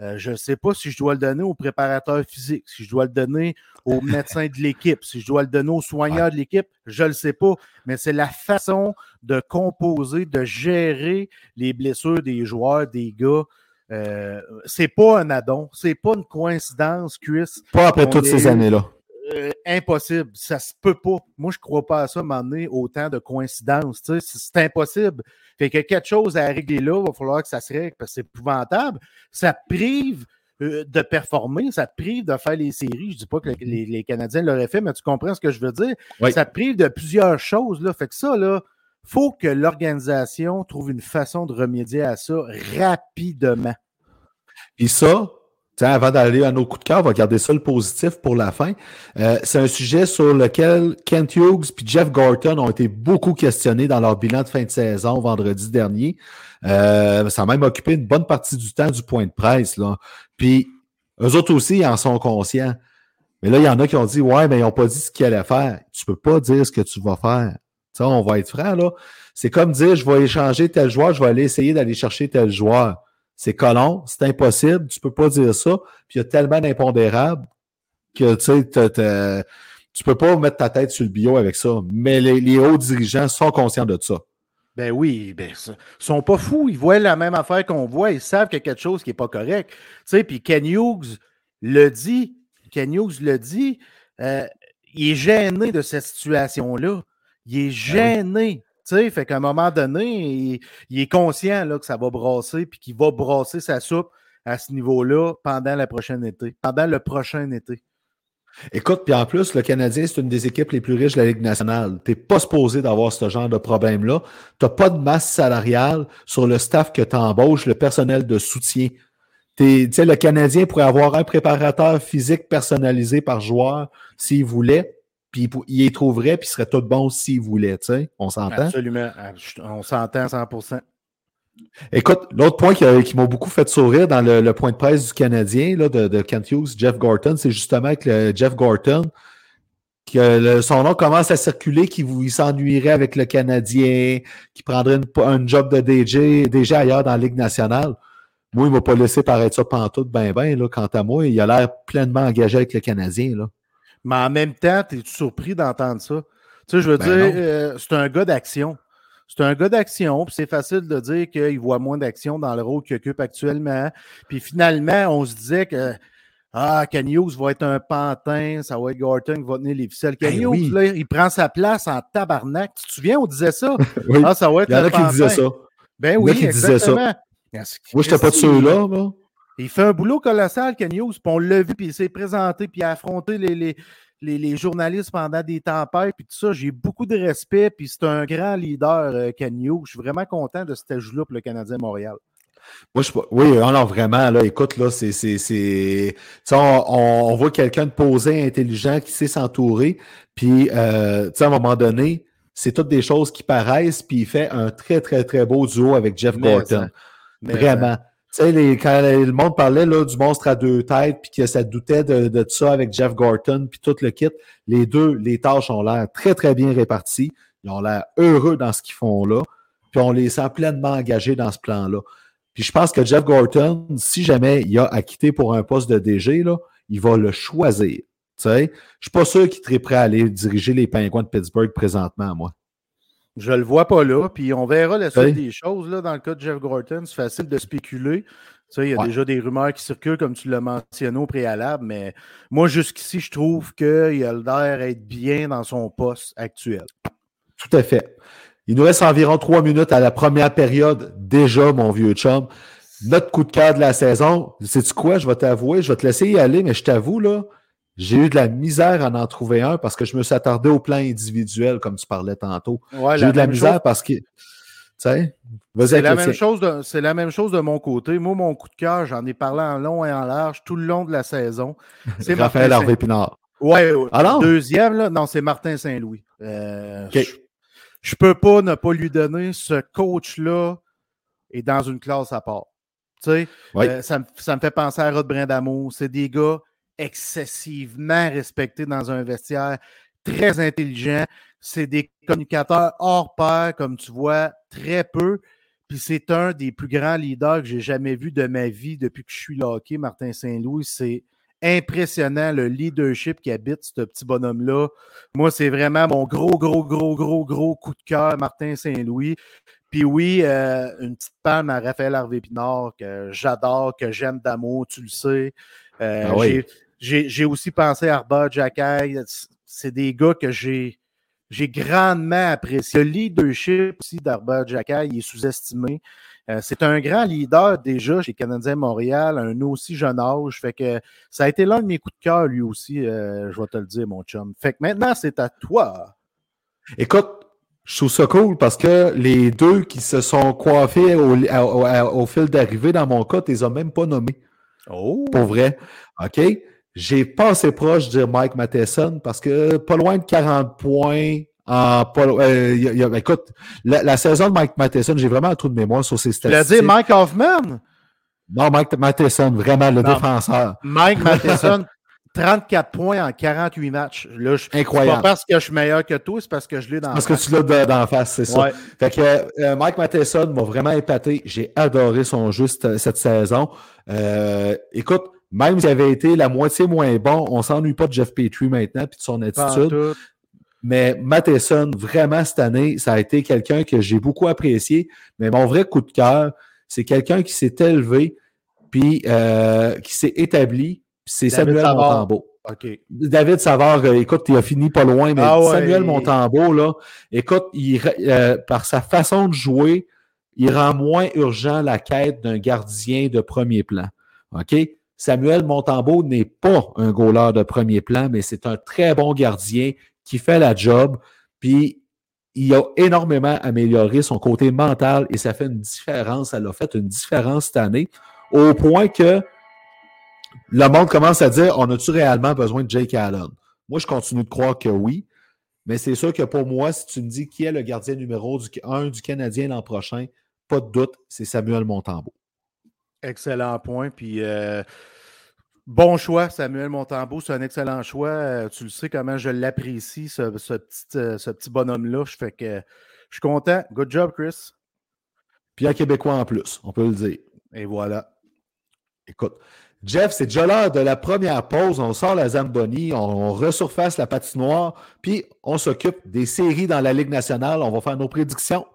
[SPEAKER 2] euh, je ne sais pas si je dois le donner au préparateur physique, si je dois le donner au médecin de l'équipe, si je dois le donner au soigneur de l'équipe, je ne le sais pas. Mais c'est la façon de composer, de gérer les blessures des joueurs, des gars. Euh, c'est pas un addon, c'est pas une coïncidence, Chris.
[SPEAKER 1] Pas après toutes ces années-là.
[SPEAKER 2] Euh, impossible. Ça se peut pas. Moi, je crois pas à ça, m'emmener autant de coïncidences. C'est impossible. Fait que quelque chose à régler là, il va falloir que ça se règle parce que c'est épouvantable. Ça prive euh, de performer, ça prive de faire les séries. Je dis pas que les, Canadiens l'auraient fait, mais tu comprends ce que je veux dire. Ça prive de plusieurs choses. Là. Fait que ça, là, faut que l'organisation trouve une façon de remédier à ça rapidement.
[SPEAKER 1] Puis ça, avant d'aller à nos coups de cœur, on va garder ça le positif pour la fin. Euh, c'est un sujet sur lequel Kent Hughes et Jeff Gorton ont été beaucoup questionnés dans leur bilan de fin de saison vendredi dernier. Euh, ça a même occupé une bonne partie du temps du point de presse. Là. Puis eux autres aussi, ils en sont conscients. Mais là, il y en a qui ont dit Ouais, mais ils n'ont pas dit ce qu'ils allaient faire. Tu peux pas dire ce que tu vas faire. Ça, on va être franc, là. C'est comme dire je vais échanger tel joueur, je vais aller essayer d'aller chercher tel joueur c'est colon, c'est impossible, tu peux pas dire ça. Puis il y a tellement d'impondérables que tu tu peux pas mettre ta tête sur le bio avec ça. Mais les, hauts dirigeants sont conscients de ça.
[SPEAKER 2] Ben oui, ben, ils sont pas fous. Ils voient la même affaire qu'on voit. Ils savent qu'il y a quelque chose qui n'est pas correct. Tu sais, puis Ken Hughes le dit. Ken Hughes le dit. Euh, il est gêné de cette situation-là. Il est ben gêné sais, fait qu'à un moment donné, il, est conscient là, que ça va brasser, puis qu'il va brasser sa soupe à ce niveau-là pendant la prochaine été, pendant le prochain été.
[SPEAKER 1] Écoute, puis en plus, le Canadien, c'est une des équipes les plus riches de la Ligue nationale. Tu n'es pas supposé d'avoir ce genre de problème-là. Tu n'as pas de masse salariale sur le staff que tu embauches, le personnel de soutien. Sais, le Canadien pourrait avoir un préparateur physique personnalisé par joueur s'il voulait puis il y trouverait, puis il serait tout bon s'il voulait, tu sais. On s'entend?
[SPEAKER 2] Absolument. On s'entend 100%.
[SPEAKER 1] Écoute, l'autre point qui, m'a beaucoup fait sourire dans le, point de presse du Canadien là, de, Kent Hughes, Jeff Gorton, c'est justement que Jeff Gorton, que son nom commence à circuler, qu'il s'ennuierait avec le Canadien, qu'il prendrait un job de DJ, déjà ailleurs dans la Ligue nationale. Moi, il ne m'a pas laissé paraître ça pantoute ben ben, là, quant à moi. Il a l'air pleinement engagé avec le Canadien. Là.
[SPEAKER 2] Mais en même temps, es tu surpris d'entendre ça? Tu sais, je veux ben dire, euh, c'est un gars d'action. C'est un gars d'action, puis c'est facile de dire qu'il voit moins d'action dans le rôle qu'il occupe actuellement. Puis finalement, on se disait que ah, Ken va être un pantin, ça va être Gorton qui va tenir les ficelles. Ken ben là, il prend sa place en tabarnak. Tu te souviens, on disait ça?
[SPEAKER 1] Ah, ça va être Il y en a qui disaient ça.
[SPEAKER 2] Ben oui, qui exactement.
[SPEAKER 1] Disaient ça. Moi, je n'étais pas de ceux-là.
[SPEAKER 2] Il fait un boulot colossal, Ken Hughes, puis on l'a vu, puis il s'est présenté, puis il a affronté les, les, les journalistes pendant des tempêtes, puis tout ça. J'ai beaucoup de respect, puis c'est un grand leader, euh, Kenyo. Je suis vraiment content de cet ajout-là pour le Canadien Montréal.
[SPEAKER 1] Moi, je, oui, alors vraiment, là, écoute, là, c'est. c'est, c'est on, on, voit quelqu'un de posé, intelligent, qui sait s'entourer. Puis, euh, à un moment donné, c'est toutes des choses qui paraissent, puis il fait un très, très, très beau duo avec Jeff Gorton. Vraiment. Sais, les, quand le monde parlait là, du monstre à deux têtes, puis que ça doutait de, de ça avec Jeff Gorton, puis tout le kit, les deux, les tâches ont l'air très, très bien réparties. Ils ont l'air heureux dans ce qu'ils font là, puis on les sent pleinement engagés dans ce plan-là. Puis je pense que Jeff Gorton, si jamais il a à quitter pour un poste de DG, là, il va le choisir. Je ne suis pas sûr qu'il serait prêt à aller diriger les Pingouins de Pittsburgh présentement, moi.
[SPEAKER 2] Je le vois pas là, puis on verra la suite des choses. Là, dans le cas de Jeff Gorton, c'est facile de spéculer. il y a déjà des rumeurs qui circulent, comme tu l'as mentionné au préalable, mais moi, jusqu'ici, je trouve qu'il a l'air d'être bien dans son poste actuel.
[SPEAKER 1] Tout à fait. Il nous reste environ trois minutes à la première période, déjà, mon vieux chum. Notre coup de cœur de la saison, sais-tu quoi? Je vais t'avouer, je vais te laisser y aller, mais je t'avoue, là, j'ai eu de la misère à en trouver un parce que je me suis attardé au plan individuel, comme tu parlais tantôt. j'ai eu de la misère parce que. C'est
[SPEAKER 2] la, même chose de, c'est la même chose de mon côté. Moi, mon coup de cœur, j'en ai parlé en long et en large tout le long de la saison.
[SPEAKER 1] C'est Raphaël Harvey Pinard.
[SPEAKER 2] Ouais, Alors? deuxième, là, non, c'est Martin Saint-Louis. Euh, je peux pas ne pas lui donner ce coach-là est dans une classe à part. Tu sais, euh, ça, me, ça, me fait penser à Rod Brindamour. C'est des gars excessivement respectés dans un vestiaire, très intelligents. C'est des communicateurs hors pair, comme tu vois, très peu. Puis c'est un des plus grands leaders que j'ai jamais vu de ma vie depuis que je suis hockey, Martin Saint-Louis. C'est impressionnant le leadership qui habite ce petit bonhomme-là. Moi, c'est vraiment mon gros, gros, gros, gros, gros coup de cœur, Martin Saint-Louis. Puis oui, euh, une petite panne à Raphaël Harvey-Pinard que j'adore, que j'aime d'amour, tu le sais. Euh, ah j'ai aussi pensé à Arba Jacky. C'est des gars que j'ai j'ai grandement apprécié. Le leadership aussi d'Arba Jacky, il est sous-estimé. Euh, c'est un grand leader déjà chez Canadien Montréal, un aussi jeune âge. Fait que ça a été l'un de mes coups de cœur, lui aussi, euh, je vais te le dire, mon chum. Fait que maintenant, c'est à toi.
[SPEAKER 1] Écoute, je trouve ça cool parce que les deux qui se sont coiffés au, fil d'arrivée, dans mon cas, tu les as même pas nommés. Oh. Pour vrai. OK? J'ai pas assez proche de dire Mike Matheson parce que pas loin de 40 points, euh, écoute, la, saison de Mike Matheson, j'ai vraiment un trou de mémoire sur ses statistiques.
[SPEAKER 2] Tu l'as dit Mike Hoffman?
[SPEAKER 1] Non, Mike Matheson, vraiment le défenseur.
[SPEAKER 2] Mike Matheson, 34 points en 48 matchs. Là,
[SPEAKER 1] Incroyable.
[SPEAKER 2] pas parce que je suis meilleur que toi, c'est parce que je l'ai dans
[SPEAKER 1] Parce que tu l'as dans la face, c'est ça. Fait que euh, Mike Matheson m'a vraiment épaté. J'ai adoré son jeu cette, saison. Euh, écoute, même s'il avait été la moitié moins bon, on s'ennuie pas de Jeff Petrie maintenant puis de son attitude. Mais Matheson, vraiment, cette année, ça a été quelqu'un que j'ai beaucoup apprécié. Mais mon vrai coup de cœur, c'est quelqu'un qui s'est élevé, puis euh, qui s'est établi. C'est Samuel Montembeau. David Savard, euh, écoute, il a fini pas loin, mais ah Samuel Montembeau, là, écoute, il, euh, par sa façon de jouer, il rend moins urgent la quête d'un gardien de premier plan. OK? Samuel Montembeau n'est pas un goaler de premier plan, mais c'est un très bon gardien qui fait la job, puis il a énormément amélioré son côté mental et ça fait une différence. Ça l'a fait une différence cette année, au point que le monde commence à dire on a-tu réellement besoin de Jake Allen? Moi, je continue de croire que oui, mais c'est sûr que pour moi, si tu me dis qui est le gardien numéro du, 1 du Canadien l'an prochain, pas de doute, c'est Samuel Montembeau.
[SPEAKER 2] Excellent point. Puis. Euh, Bon choix, Samuel Montembeau. C'est un excellent choix. Euh, tu le sais comment je l'apprécie, ce, petit, euh, ce petit bonhomme-là. Je fais que je suis content. Good job, Chris.
[SPEAKER 1] Puis un Québécois en plus, on peut le dire.
[SPEAKER 2] Et voilà.
[SPEAKER 1] Écoute, Jeff, c'est déjà l'heure de la première pause. On sort la Zamboni, on, resurface la patinoire, puis on s'occupe des séries dans la Ligue nationale. On va faire nos prédictions.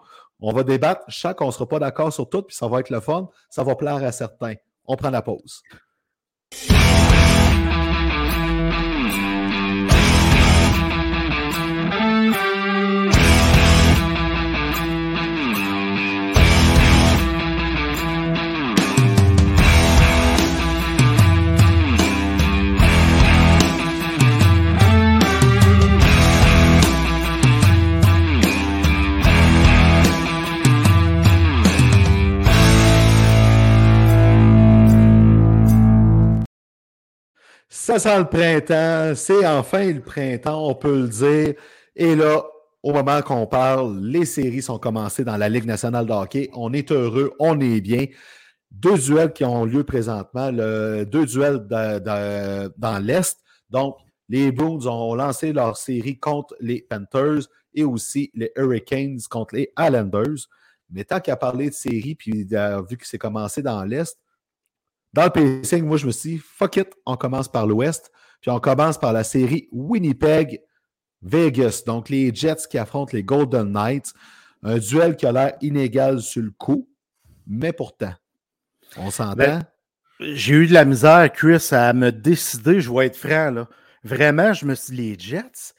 [SPEAKER 1] On va débattre. Je sais qu'on ne sera pas d'accord sur tout, puis ça va être le fun. Ça va plaire à certains. On prend la pause. Ça sent le printemps. C'est enfin le printemps, on peut le dire. Et là, au moment qu'on parle, les séries sont commencées dans la Ligue nationale de hockey. On est heureux, on est bien. Deux duels qui ont lieu présentement, deux duels dans l'Est. Donc, les Bruins ont lancé leur série contre les Panthers et aussi les Hurricanes contre les Islanders. Mais tant qu'à parler de série, puis vu que c'est commencé dans l'Est, dans le pacing, moi, je me suis dit, fuck it, on commence par l'Ouest, puis on commence par la série Winnipeg Vegas. Donc, les Jets qui affrontent les Golden Knights. Un duel qui a l'air inégal sur le coup, mais pourtant, on s'entend. Ben,
[SPEAKER 2] j'ai eu de la misère, Chris, à me décider, je vais être franc. Là. Vraiment, je me suis dit, les Jets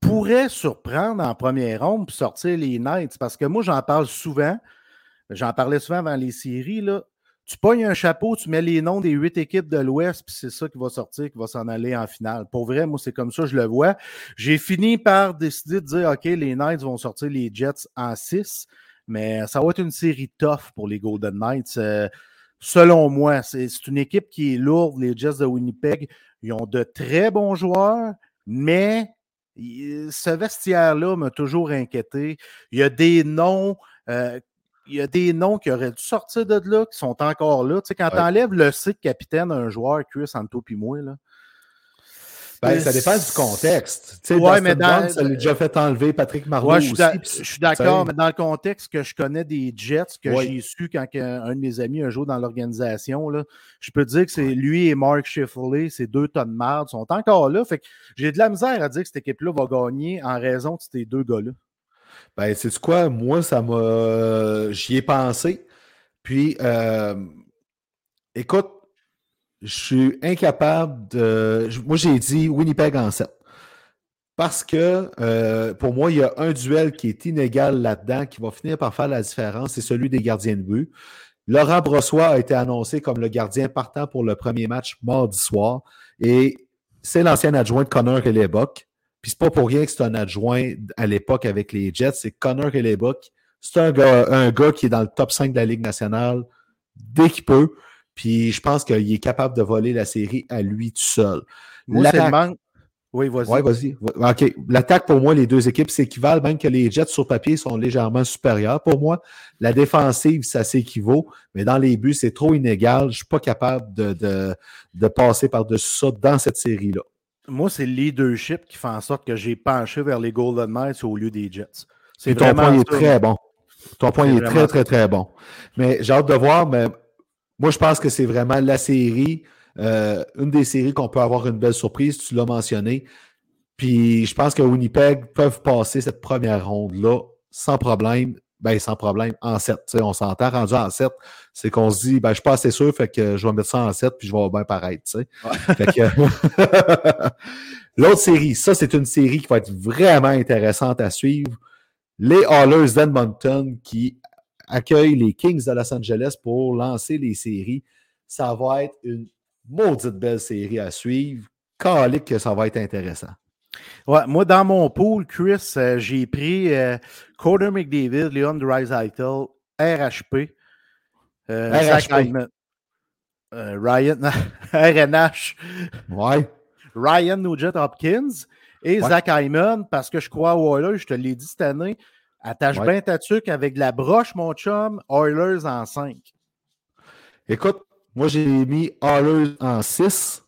[SPEAKER 2] pourraient surprendre en première ronde pour sortir les Knights. Parce que moi, j'en parle souvent. J'en parlais souvent avant les séries. Là tu pognes un chapeau, tu mets les noms des huit équipes de l'Ouest, puis c'est ça qui va sortir, qui va s'en aller en finale. Pour vrai, moi, c'est comme ça, je le vois. J'ai fini par décider de dire, OK, les Knights vont sortir les Jets en six, mais ça va être une série tough pour les Golden Knights. Euh, selon moi, c'est une équipe qui est lourde, les Jets de Winnipeg. Ils ont de très bons joueurs, mais ce vestiaire-là m'a toujours inquiété. Il y a des noms euh, il y a des noms qui auraient dû sortir de là, qui sont encore là. Tu sais, quand tu enlèves le site capitaine un joueur, Chris, Santo puis moi, là.
[SPEAKER 1] Ben, ça dépend du contexte. Tu sais, ouais, mais dans, ça lui a déjà fait enlever Patrick Marleau
[SPEAKER 2] ouais, je suis d'accord, mais dans le contexte que je connais des Jets, que j'ai su quand un de mes amis a joué dans l'organisation, je peux dire que c'est lui et Mark Shifley, ces deux tonnes de marde, sont encore là. Fait que j'ai de la misère à dire que cette équipe-là va gagner en raison de ces deux gars-là.
[SPEAKER 1] Ben, c'est quoi? Moi, ça m'a. J'y ai pensé. Puis, euh, écoute, je suis incapable de. Moi, j'ai dit Winnipeg en 7. Parce que euh, pour moi, il y a un duel qui est inégal là-dedans, qui va finir par faire la différence, c'est celui des gardiens de but. Laurent Brossois a été annoncé comme le gardien partant pour le premier match mardi soir. Et c'est l'ancien adjoint de Connor Hellebuck. Puis c'est pas pour rien que c'est un adjoint à l'époque avec les Jets. C'est Connor Hellebuck. C'est un gars, un gars qui est dans le top 5 de la Ligue nationale dès qu'il peut. Puis je pense qu'il est capable de voler la série à lui tout seul.
[SPEAKER 2] Oui, vas-y.
[SPEAKER 1] Oui, vas-y. OK. L'attaque, pour moi, les deux équipes s'équivalent, même que les Jets sur papier sont légèrement supérieurs. Pour moi, la défensive, ça s'équivaut, mais dans les buts, c'est trop inégal. Je ne suis pas capable de, de, de passer par-dessus ça dans cette série-là
[SPEAKER 2] moi, c'est le leadership qui fait en sorte que j'ai penché vers les Golden Knights au lieu des Jets.
[SPEAKER 1] C'est ton point est très bon. Ton point est, très, très, très bon. Mais j'ai hâte de voir, mais moi, je pense que c'est vraiment la série, euh, une des séries qu'on peut avoir une belle surprise, tu l'as mentionné. Puis je pense que Winnipeg peuvent passer cette première ronde-là sans problème ben, sans problème, en 7. On s'entend rendu en 7. C'est qu'on se dit, ben, je suis pas assez sûr, fait que je vais mettre ça en 7 puis je vais bien paraître. L'autre série, ça, c'est une série qui va être vraiment intéressante à suivre. Les Hallers d'Edmonton qui accueillent les Kings de Los Angeles pour lancer les séries. Ça va être une maudite belle série à suivre. Calique que ça va être intéressant.
[SPEAKER 2] Ouais, moi, dans mon pool, Chris, euh, j'ai pris euh, McDavid, Leon Dreisaitl, RHP, euh, RHP. Euh, Ryan, RNH,
[SPEAKER 1] ouais.
[SPEAKER 2] Ryan Nugent Hopkins et Zach Hyman, parce que je crois aux Oilers, je te l'ai dit cette année, attache bien ta tuque avec la broche, mon chum, Oilers en 5.
[SPEAKER 1] Écoute, moi j'ai mis Oilers en 6.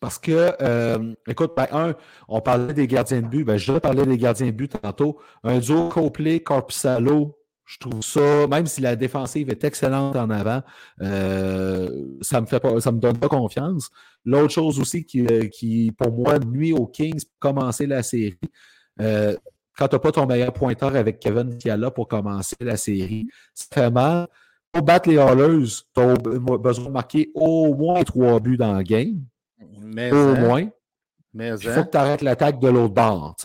[SPEAKER 1] Parce que, euh, écoute, ben, un, on parlait des gardiens de but. Ben, je parlais des gardiens de but tantôt. Un duo Copley, Corpusalo, je trouve ça, même si la défensive est excellente en avant, euh, ça me fait pas, ça me donne pas confiance. L'autre chose aussi qui, euh, qui, pour moi, nuit aux Kings pour commencer la série, quand tu n'as pas ton meilleur pointeur avec Kevin Fiala pour commencer la série, ça fait mal. Pour battre les Hallers, tu as besoin de marquer au moins trois buts dans le game. Mais au hein, moins. Mais il faut hein. que tu arrêtes l'attaque de l'autre bord.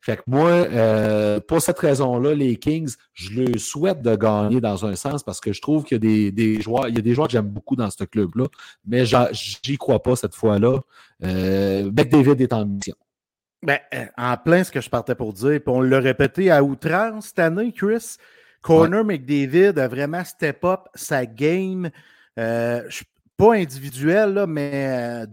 [SPEAKER 1] Fait que moi, euh, pour cette raison-là, les Kings, je le souhaite de gagner dans un sens parce que je trouve qu'il y a des, joueurs, il y a des joueurs que j'aime beaucoup dans ce club-là, mais j'y crois pas cette fois-là. Euh, McDavid est en mission.
[SPEAKER 2] Ben, euh, en plein ce que je partais pour dire, puis on l'a répété à outrance cette année, Chris. Corner McDavid a vraiment step up sa game. pas individuelle, mais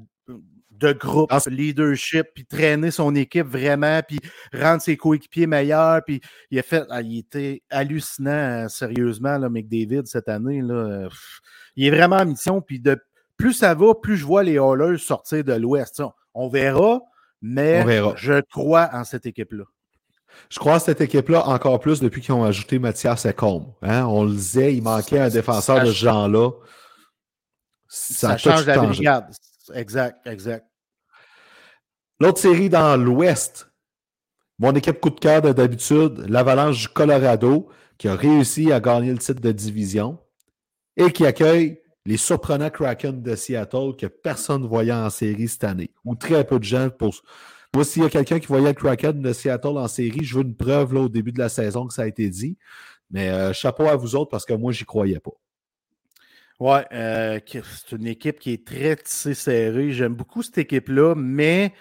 [SPEAKER 2] de groupe,
[SPEAKER 1] Ah,
[SPEAKER 2] leadership, puis traîner son équipe vraiment, puis rendre ses coéquipiers meilleurs. Puis il a fait, ah, il était hallucinant, euh, sérieusement, là, McDavid, cette année. Là, Euh, pff, il est vraiment en mission. Puis de plus ça va, plus je vois les Hallers sortir de l'Ouest. On, on verra, mais
[SPEAKER 1] On verra.
[SPEAKER 2] je crois en cette équipe-là.
[SPEAKER 1] Je crois cette équipe-là encore plus depuis qu'ils ont ajouté Mathias Ecombe. Hein? On le disait, il manquait un défenseur
[SPEAKER 2] Ça
[SPEAKER 1] de ce genre-là.
[SPEAKER 2] Ça, change la brigade. Exact, exact.
[SPEAKER 1] L'autre série dans l'Ouest, mon équipe coup de cœur de d'habitude, l'Avalanche du Colorado, qui a réussi à gagner le titre de division et qui accueille les surprenants Kraken de Seattle que personne ne voyait en série cette année, ou très peu de gens. Pour... Moi, s'il y a quelqu'un qui voyait le Kraken de Seattle en série, je veux une preuve là, au début de la saison que ça a été dit. Mais euh, chapeau à vous autres parce que moi, j'y croyais pas.
[SPEAKER 2] Ouais, euh, c'est une équipe qui est très tissée serrée. J'aime beaucoup cette équipe-là, mais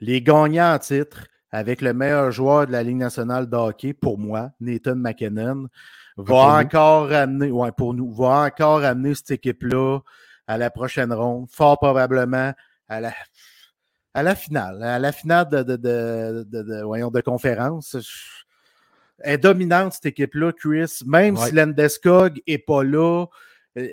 [SPEAKER 2] les gagnants en titre, avec le meilleur joueur de la Ligue nationale de hockey, pour moi, Nathan McKinnon, va
[SPEAKER 1] nous.
[SPEAKER 2] encore amener, ouais, pour nous, va encore amener cette équipe-là à la prochaine ronde, fort probablement à la, à la finale, à la finale de, de, de, de- de- voyons, conférence. Elle est dominante, cette équipe-là, Chris. Même
[SPEAKER 1] Ouais.
[SPEAKER 2] si Landeskog n'est pas là, euh,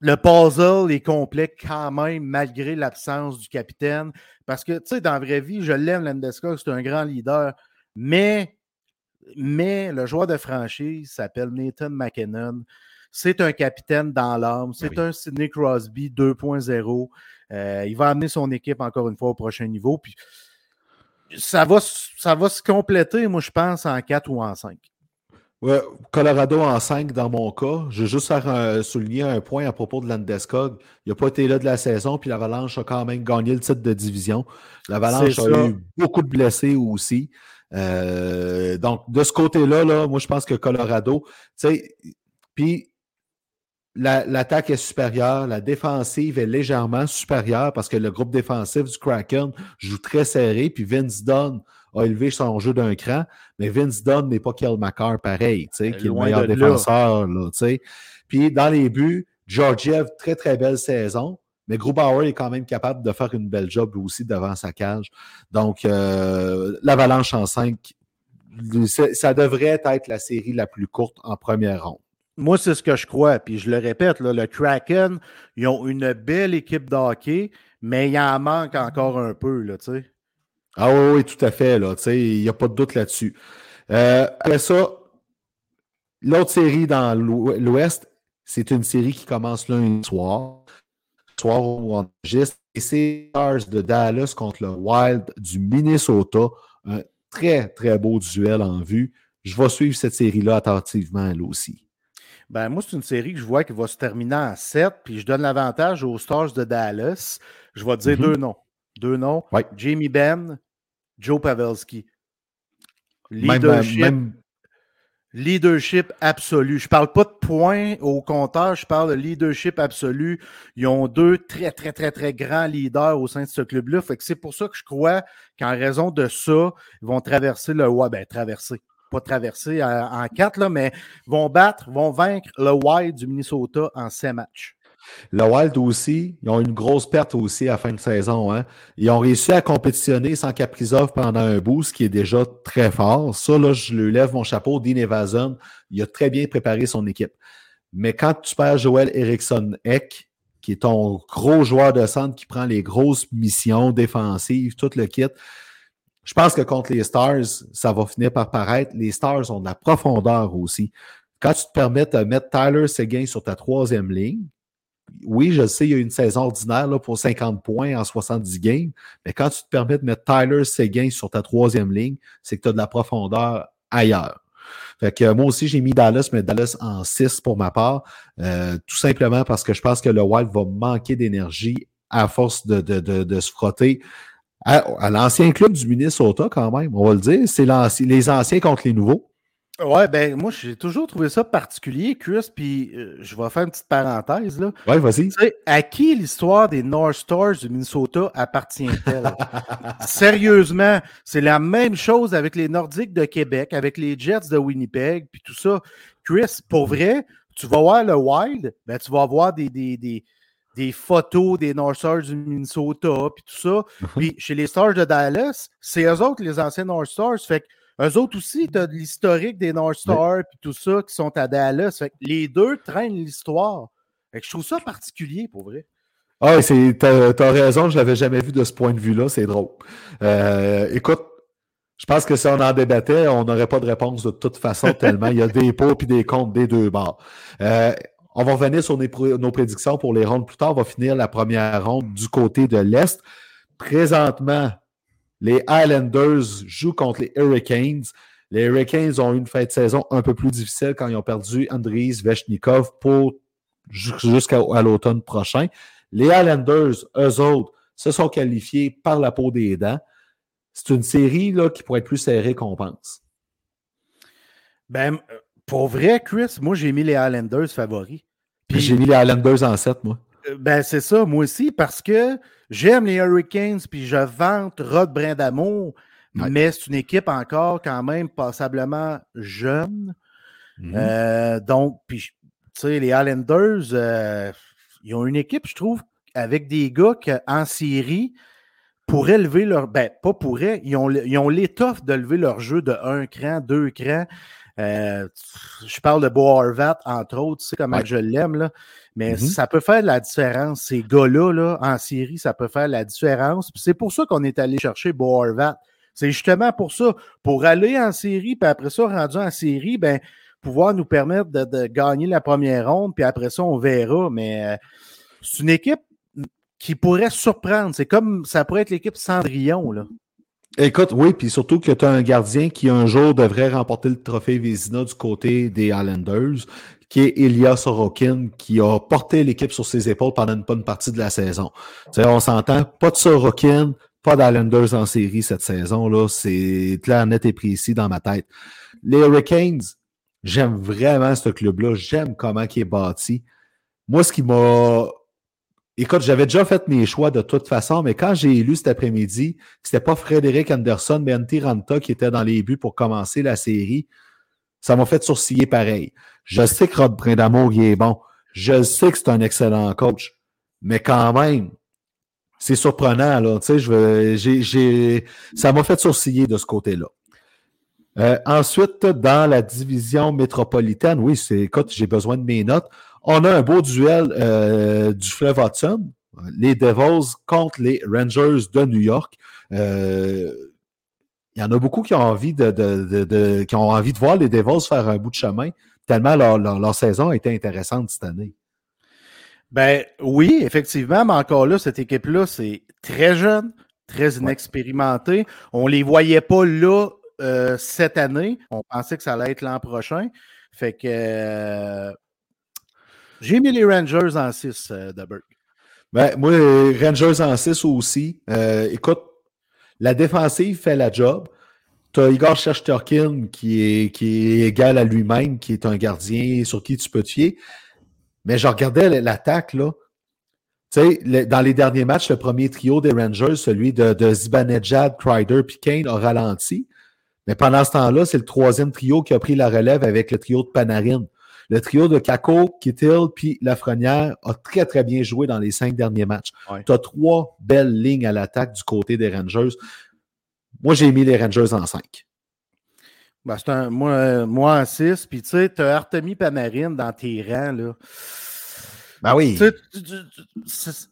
[SPEAKER 2] le puzzle est complet quand même, malgré l'absence du capitaine. Parce que, tu sais, dans la vraie vie, je l'aime, Landeskog, c'est un grand leader. Mais, mais le joueur de franchise s'appelle Nathan McKinnon. C'est un capitaine dans l'âme. C'est
[SPEAKER 1] Oui.
[SPEAKER 2] un Sidney Crosby 2.0. Euh, il va amener son équipe encore une fois au prochain niveau. Puis ça va, ça va se compléter, moi, je pense, en 4 ou en 5.
[SPEAKER 1] Ouais, Colorado en 5 dans mon cas. Je veux juste faire un- souligner un point à propos de Landeskog. Il n'a pas été là de la saison, puis l'Avalanche a quand même gagné le titre de division. L'Avalanche a eu beaucoup de blessés aussi. Euh, donc, de ce côté-là, là, moi, je pense que Colorado, tu sais, puis la- l'attaque est supérieure, la défensive est légèrement supérieure parce que le groupe défensif du Kraken joue très serré, puis Vince Dunn a élevé son jeu d'un cran, mais Vince Dunn n'est pas Kel McCarr pareil, tu sais, qui est le meilleur
[SPEAKER 2] là.
[SPEAKER 1] défenseur, là, tu sais. Puis dans les buts, Georgiev, très très belle saison, mais Grubauer est quand même capable de faire une belle job aussi devant sa cage. Donc, euh, l'Avalanche en 5, ça devrait être la série la plus courte en première ronde.
[SPEAKER 2] Moi, c'est ce que je crois. Puis je le répète, le Kraken, ils ont une belle équipe de hockey, mais il en manque encore un peu, tu sais.
[SPEAKER 1] Ah oui, tout à fait, là, tu sais, il n'y a pas de doute là-dessus. Euh, après ça, l'autre série dans l'Ou- l'Ouest, c'est une série qui commence lundi soir, soir où on enregistre, et c'est Stars de Dallas contre le Wild du Minnesota. Un très, très beau duel en vue. Je vais suivre cette série-là attentivement, elle aussi.
[SPEAKER 2] Ben, moi, c'est une série que je vois qui va se terminer en 7, puis je donne l'avantage aux Stars de Dallas. Je vais te dire
[SPEAKER 1] Mhm.
[SPEAKER 2] deux noms. Deux noms.
[SPEAKER 1] Ouais.
[SPEAKER 2] Jamie Benn, Joe Pavelski.
[SPEAKER 1] Même,
[SPEAKER 2] Leadership,
[SPEAKER 1] même-
[SPEAKER 2] leadership absolu. Je parle pas de points au compteur, je parle de leadership absolu. Ils ont deux très, très, très, très grands leaders au sein de ce club-là. Fait que c'est pour ça que je crois qu'en raison de ça, ils vont traverser le ouais, ben traverser. Pas traverser en, en quatre, là, mais vont battre, vont vaincre le Wild du Minnesota en sept matchs.
[SPEAKER 1] Le Wild aussi, ils ont une grosse perte aussi à la fin de saison. Hein. Ils ont réussi à compétitionner sans Kaprizov pendant un bout, ce qui est déjà très fort. Ça, là, je lui lève mon chapeau. Dean Evason, il a très bien préparé son équipe. Mais quand tu perds Joel Eriksson Eck, qui est ton gros joueur de centre qui prend les grosses missions défensives, tout le kit, je pense que contre les Stars, ça va finir par paraître. Les Stars ont de la profondeur aussi. Quand tu te permets de mettre Tyler Seguin sur ta troisième ligne, oui, je sais, il y a une saison ordinaire là, pour 50 points en 70 games, mais quand tu te permets de mettre Tyler Seguin sur ta troisième ligne, c'est que tu as de la profondeur ailleurs. Fait que euh, moi aussi, j'ai mis Dallas, mais Dallas en 6 pour ma part, euh, tout simplement parce que je pense que le Wild va manquer d'énergie à force de, de, de, de se frotter à, à l'ancien club du Minnesota quand même, on va le dire. C'est les anciens contre les nouveaux.
[SPEAKER 2] Ouais, ben moi, j'ai toujours trouvé ça particulier, Chris, puis euh, je vais faire une petite parenthèse, là.
[SPEAKER 1] Ouais, vas-y.
[SPEAKER 2] Tu sais, à qui l'histoire des North Stars du Minnesota appartient-elle? Sérieusement, c'est la même chose avec les Nordiques de Québec, avec les Jets de Winnipeg, puis tout ça. Chris, pour vrai, tu vas voir le Wild, ben, tu vas avoir des, des, des, des photos des North Stars du Minnesota, puis tout ça. Puis chez les Stars de Dallas, c'est eux autres, les anciens North Stars. Fait que eux autres aussi, tu as de l'historique des North Stars, puis tout ça, qui sont à Dallas. Fait que les deux traînent l'histoire. Fait que je trouve ça particulier, pour vrai.
[SPEAKER 1] Ah, t'as, as raison, je l'avais jamais vu de ce point de vue-là, c'est drôle. Euh, écoute, je pense que si on en débattait, on n'aurait pas de réponse de toute façon, tellement il y a des pots et des comptes des deux bords. Euh, on va revenir sur nos prédictions pour les rondes plus tard. On va finir la première ronde du côté de l'Est. Présentement, les Islanders jouent contre les Hurricanes. Les Hurricanes ont eu une fin de saison un peu plus difficile quand ils ont perdu Andriy Veshnikov pour jusqu'à l'automne prochain. Les Islanders, eux autres, se sont qualifiés par la peau des dents. C'est une série là, qui pourrait être plus serrée qu'on pense.
[SPEAKER 2] Ben, pour vrai, Chris, moi, j'ai mis les Islanders favoris.
[SPEAKER 1] Puis j'ai mis les Islanders en 7, moi.
[SPEAKER 2] Euh, ben, c'est ça, moi aussi, parce que j'aime les Hurricanes, puis je vante Rod Brindamour, mais c'est une équipe encore quand même passablement jeune. Mm-hmm. Euh, donc, puis, tu sais, les Islanders, euh, ils ont une équipe, je trouve, avec des gars qui, en série pourraient lever leur. Ben, pas pourraient, ils ont, ils ont l'étoffe de lever leur jeu de un cran, deux crans. Euh, je parle de Bo Horvat, entre autres, tu sais comment je l'aime, là. Mais mm-hmm. ça peut faire la différence. Ces gars-là, là, en série, ça peut faire la différence. C'est pour ça qu'on est allé chercher Bo Horvat. C'est justement pour ça. Pour aller en série, puis après ça, rendu en série, ben, pouvoir nous permettre de, gagner la première ronde, puis après ça, on verra. Mais euh, c'est une équipe qui pourrait surprendre. C'est comme ça pourrait être l'équipe Cendrillon. Là.
[SPEAKER 1] Écoute, oui, puis surtout que tu as un gardien qui un jour devrait remporter le trophée Vézina du côté des Islanders, qui est Ilya Sorokin, qui a porté l'équipe sur ses épaules pendant une bonne partie de la saison. on s'entend, pas de Sorokin, pas d'Islanders en série cette saison-là. C'est clair, net et précis dans ma tête. Les Hurricanes, J'aime vraiment ce club-là. J'aime comment il est bâti. Moi, ce qui m'a. Écoute, j'avais déjà fait mes choix de toute façon, mais quand j'ai lu cet après-midi, c'était pas Frédéric Anderson, mais Antti Ranta qui était dans les buts pour commencer la série, ça m'a fait sourciller pareil. Je sais que Rob Brindamour, il est bon. Je sais que c'est un excellent coach. Mais quand même, c'est surprenant, là. Tu sais, je, ça m'a fait sourciller de ce côté-là. Euh, ensuite, dans la division métropolitaine, oui, c'est, écoute, j'ai besoin de mes notes. On a un beau duel euh, du fleuve Hudson, les Devils contre les Rangers de New York. Euh, il y en a beaucoup qui ont envie de, qui ont envie de voir les Devils faire un bout de chemin, tellement leur, saison a été intéressante cette année.
[SPEAKER 2] Ben oui, effectivement, mais encore là, cette équipe-là, c'est très jeune, très inexpérimentée. On ne les voyait pas là euh, cette année. On pensait que ça allait être l'an prochain. Fait que euh, j'ai mis les Rangers en 6 euh, de
[SPEAKER 1] Ben, moi, Rangers en 6 aussi. écoute, la défensive fait la job. Tu as Igor Shesterkin qui est, qui est égal à lui-même, qui est un gardien sur qui tu peux te fier. Mais je regardais l'attaque, là. Tu sais, dans les derniers matchs, le premier trio des Rangers, celui de, de Zibanejad, Crider puis Kane, a ralenti. Mais pendant ce temps-là, c'est le troisième trio qui a pris la relève avec le trio de Panarin. Le trio de Kako, Kittil puis Lafrenière a très, très bien joué dans les cinq derniers matchs. Tu as trois belles lignes à l'attaque du côté des Rangers. Moi, j'ai mis les Rangers en cinq.
[SPEAKER 2] Ben, un, moi, moi en six. Puis tu sais, tu as Artemi Panarin dans tes rangs. Là.
[SPEAKER 1] Ben oui.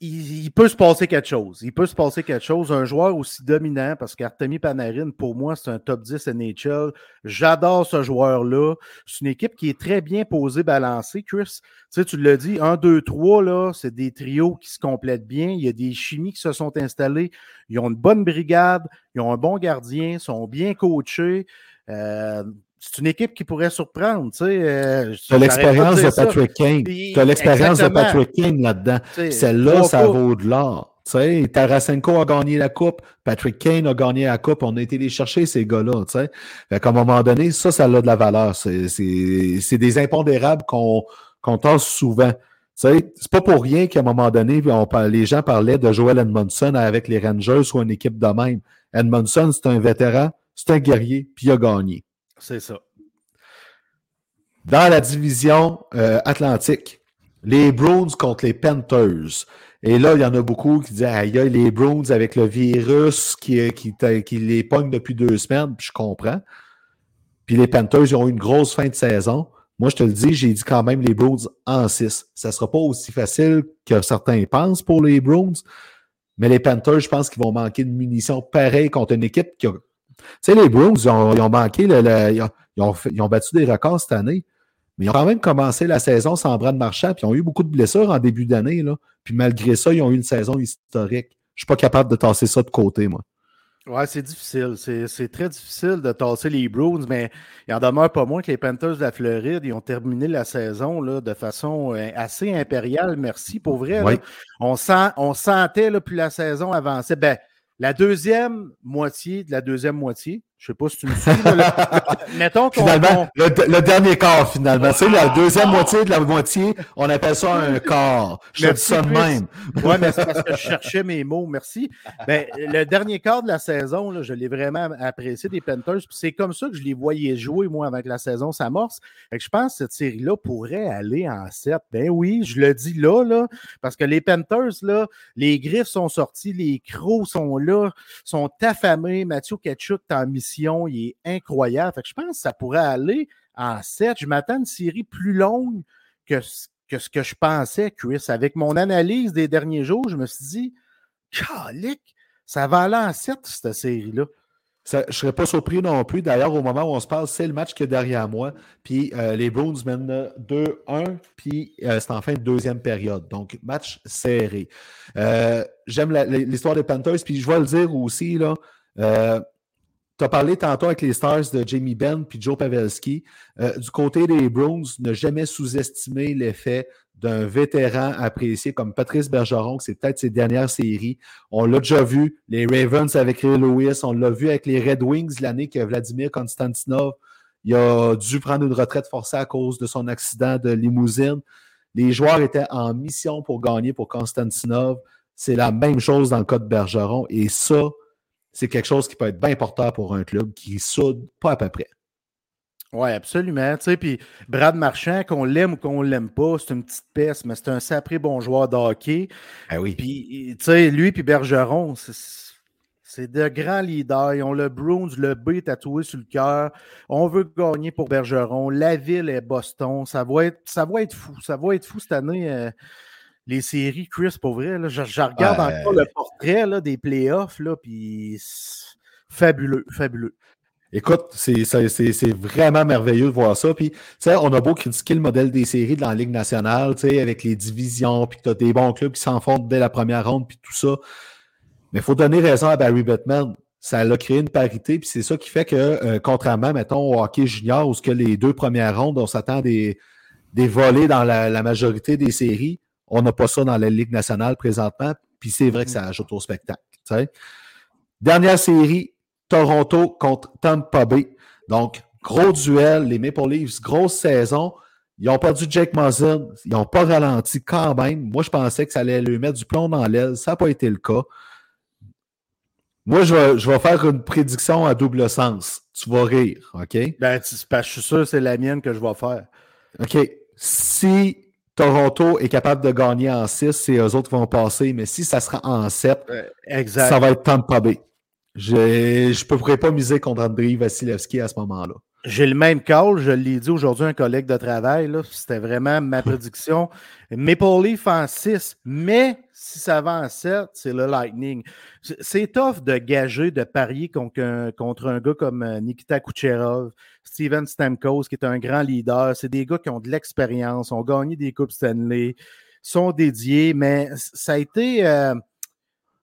[SPEAKER 2] il, peut se passer quelque chose. Il peut se passer quelque chose. Un joueur aussi dominant, parce qu'Artemi Panarin, pour moi, c'est un top 10 NHL. J'adore ce joueur-là. C'est une équipe qui est très bien posée, balancée, Chris. Tu sais, tu l'as dit, 1, 2, 3, là, c'est des trios qui se complètent bien. Il y a des chimies qui se sont installées. Ils ont une bonne brigade, ils ont un bon gardien, sont bien coachés. Euh, c'est une équipe qui pourrait surprendre. Tu sais,
[SPEAKER 1] euh, as l'expérience de, Patrick Kane. Tu as l'expérience de Patrick Kane là-dedin. Celle-là, ça vaut de l'or. Tu sais, Tarasenko a gagné la coupe, Patrick Kane a gagné la coupe, on a été les chercher, ces gars-là. Tu sais. à un moment donné, ça, ça a de la valeur. C'est des impondérables qu'on qu tasse souvent. Tu sais, c'est pas pour rien qu'à un moment donné, on, les gens parlaient de Joel Edmondson avec les Rangers ou une équipe de même. Edmondson, c'est un vétéran, c'est un guerrier, puis il a gagné.
[SPEAKER 2] C'est ça.
[SPEAKER 1] Dans la division euh, atlantique, les Browns contre les Panthers. Et là, il y en a beaucoup qui disent Aïe, les Browns avec le virus qui, qui, les pogne depuis deux semaines, je comprends. Puis les Panthers, ils ont eu une grosse fin de saison. Moi, je te le dis, j'ai dit quand même les Browns en 6. Ça ne sera pas aussi facile que certains pensent pour les Browns, mais les Panthers, je pense qu'ils vont manquer de munitions pareilles contre une équipe qui a. Tu sais, les Browns, ils ont, manqué, le, ils, ont, ils, ont, battu des records cette année, mais ils ont quand même commencé la saison sans bras de marchand, puis ils ont eu beaucoup de blessures en début d'année. Puis malgré ça, ils ont eu une saison historique. Je ne suis pas capable de tasser ça de côté, moi.
[SPEAKER 2] Ouais, c'est difficile. C'est très difficile de tasser les Bruins, mais il en demeure pas moins que les Panthers de la Floride, ils ont terminé la saison là, de façon euh, assez impériale. Merci. Pour vrai, on, sent, on sentait là, plus la saison avançait. Ben, la deuxième moitié de la deuxième moitié, je sais pas si tu me suis.
[SPEAKER 1] mettons qu'on. Finalement, le, dernier quart, finalement. Sais, la deuxième moitié de la moitié, on appelle ça un quart. Je dis ça de même.
[SPEAKER 2] Oui, mais c'est parce que je cherchais mes mots. Merci. Ben, le dernier quart de la saison, là, je l'ai vraiment apprécié des Panthers. c'est comme ça que je les voyais jouer, moi, avec la saison s'amorce. Je pense que cette série-là pourrait aller en 7. Ben oui, je le dis là, là, parce que les Panthers, là, les griffes sont sortis, les crocs sont là, sont affamés. Mathieu Ketchuk en il est incroyable. je pense que ça pourrait aller en 7. Je m'attends à une série plus longue que, que ce que je pensais, Chris. Avec mon analyse des derniers jours, je me suis dit, calique, ça va aller en 7, cette série-là.
[SPEAKER 1] je ne serais pas surpris non plus. D'ailleurs, au moment où on se parle, c'est le match qui est derrière moi. Puis euh, les Browns mènent 2-1, puis euh, c'est en fin de deuxième période. Donc, match serré. Euh, j'aime l'histoire des Panthers, puis je vais le dire aussi, là. Tu as parlé tantôt avec les Stars de Jamie Benn puis Joe Pavelski. Euh, du côté des Browns, ne jamais sous-estimer l'effet d'un vétéran apprécié comme Patrice Bergeron, c'est peut-être ses dernières séries. On l'a déjà vu, les Ravens avec Ray Lewis, on l'a vu avec les Red Wings l'année que Vladimir Konstantinov il a dû prendre une retraite forcée à cause de son accident de limousine. Les joueurs étaient en mission pour gagner pour Konstantinov. C'est la même chose dans le cas de Bergeron. Et ça, c'est quelque chose qui peut être bien porteur pour un club qui soude pas à peu près.
[SPEAKER 2] Oui, absolument. Tu sais, puis Brad Marchand, qu'on l'aime ou qu'on l'aime pas, c'est une petite peste, mais c'est un sacré bon joueur de hockey.
[SPEAKER 1] Ah oui.
[SPEAKER 2] Puis, tu sais, lui puis Bergeron, c'est de grands leaders. Ils ont le Bruins, le B tatoué sur le cœur. On veut gagner pour Bergeron. La ville est Boston. Ça va être, ça va être fou. Ça va être fou cette année. Euh, les séries, Chris, pour vrai. je, regarde encore le portrait là, des playoffs, là, puis fabuleux, fabuleux.
[SPEAKER 1] Écoute, c'est vraiment merveilleux de voir ça. Puis, on a beau critiquer le modèle des séries dans la Ligue nationale, avec les divisions, puis que tu as des bons clubs qui s'en font dès la première ronde, puis tout ça. Mais il faut donner raison à Barry Bettman. Ça a créé une parité, puis c'est ça qui fait que, euh, contrairement, mettons, au hockey junior, où ce que les deux premières rondes, on s'attend des, des volets dans la majorité des séries, on n'a pas ça dans la Ligue nationale présentement, puis c'est vrai que ça mm. ajoute au spectacle. Dernière série, Toronto contre Tampa Bay. Donc, gros duel, les Maple Leafs, grosse saison. Ils n'ont pas perdu Jake Muzzin, ils n'ont pas ralenti quand même. Moi, je pensais que ça allait lui mettre du plomb dans l'aile. Ça n'a pas été le cas. Moi, je vais, je vais, faire une prédiction à double sens. Tu vas rire, OK?
[SPEAKER 2] Ben, je suis sûr que c'est la mienne que je vais faire.
[SPEAKER 1] OK. Si Toronto est capable de gagner en 6, c'est eux autres qui vont passer, mais si ça sera en 7, ça va être Tampa Bay. Je ne pourrais pas miser contre Andrei Vasilevski à ce moment-là.
[SPEAKER 2] J'ai le même call, je l'ai dit aujourd'hui à un collègue de travail, c'était vraiment ma prédiction. Maple Leaf en 6, mais si ça va en 7, c'est le Lightning. C'est tough de gager, de parier contre un, contre un gars comme euh, Nikita Kucherov, Steven Stamkos, qui est un grand leader. C'est des gars qui ont de l'expérience, ont gagné des Coupes Stanley, sont dédiés, mais ça a été. Euh,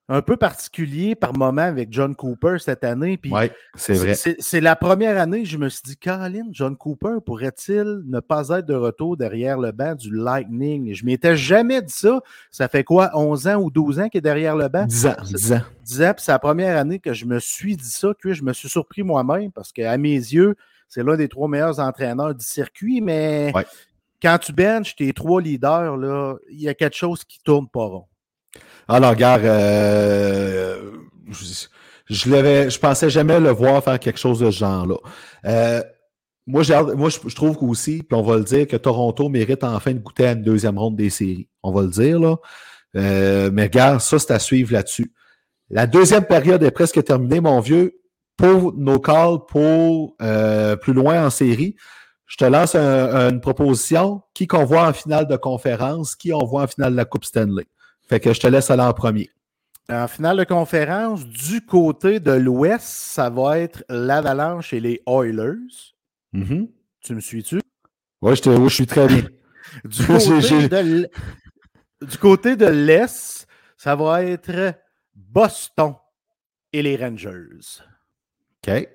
[SPEAKER 2] un peu particulier par moment avec John Cooper cette année.
[SPEAKER 1] Oui, c'est vrai.
[SPEAKER 2] C'est la première année que je me suis dit, Caroline, John Cooper pourrait-il ne pas être de retour derrière le banc du Lightning? Je ne m'étais jamais dit ça. Ça fait quoi, 11 ans ou 12 ans qu'il est derrière le banc?
[SPEAKER 1] 10 ans. 10 ans.
[SPEAKER 2] 10 ans, puis c'est la première année que je me suis dit ça, que je me suis surpris moi-même parce qu'à mes yeux, c'est l'un des trois meilleurs entraîneurs du circuit, mais quand tu benches tes trois leaders, il y a quelque chose qui tourne pas rond.
[SPEAKER 1] Alors, gars, euh, je, je, je pensais jamais le voir faire quelque chose de ce genre-là. Euh, moi, moi je, trouve qu'aussi, puis on va le dire, que Toronto mérite enfin de goûter à une deuxième ronde des séries. On va le dire, là. Euh, mais regarde, ça, c'est à suivre là-dessus. La deuxième période est presque terminée, mon vieux. Pour nos calls, pour euh, plus loin en série, je te lance une proposition. Qui qu'on voit en finale de conférence, qui on voit en finale de la Coupe Stanley? Fait que je te laisse aller en premier.
[SPEAKER 2] En finale de conférence, du côté de l'Ouest, ça va être l'Avalanche et les Oilers.
[SPEAKER 1] Mm-hmm.
[SPEAKER 2] Tu me suis-tu?
[SPEAKER 1] Oui, je, je, suis très bien.
[SPEAKER 2] du, côté de l'Est, ça va être Boston et les Rangers.
[SPEAKER 1] OK?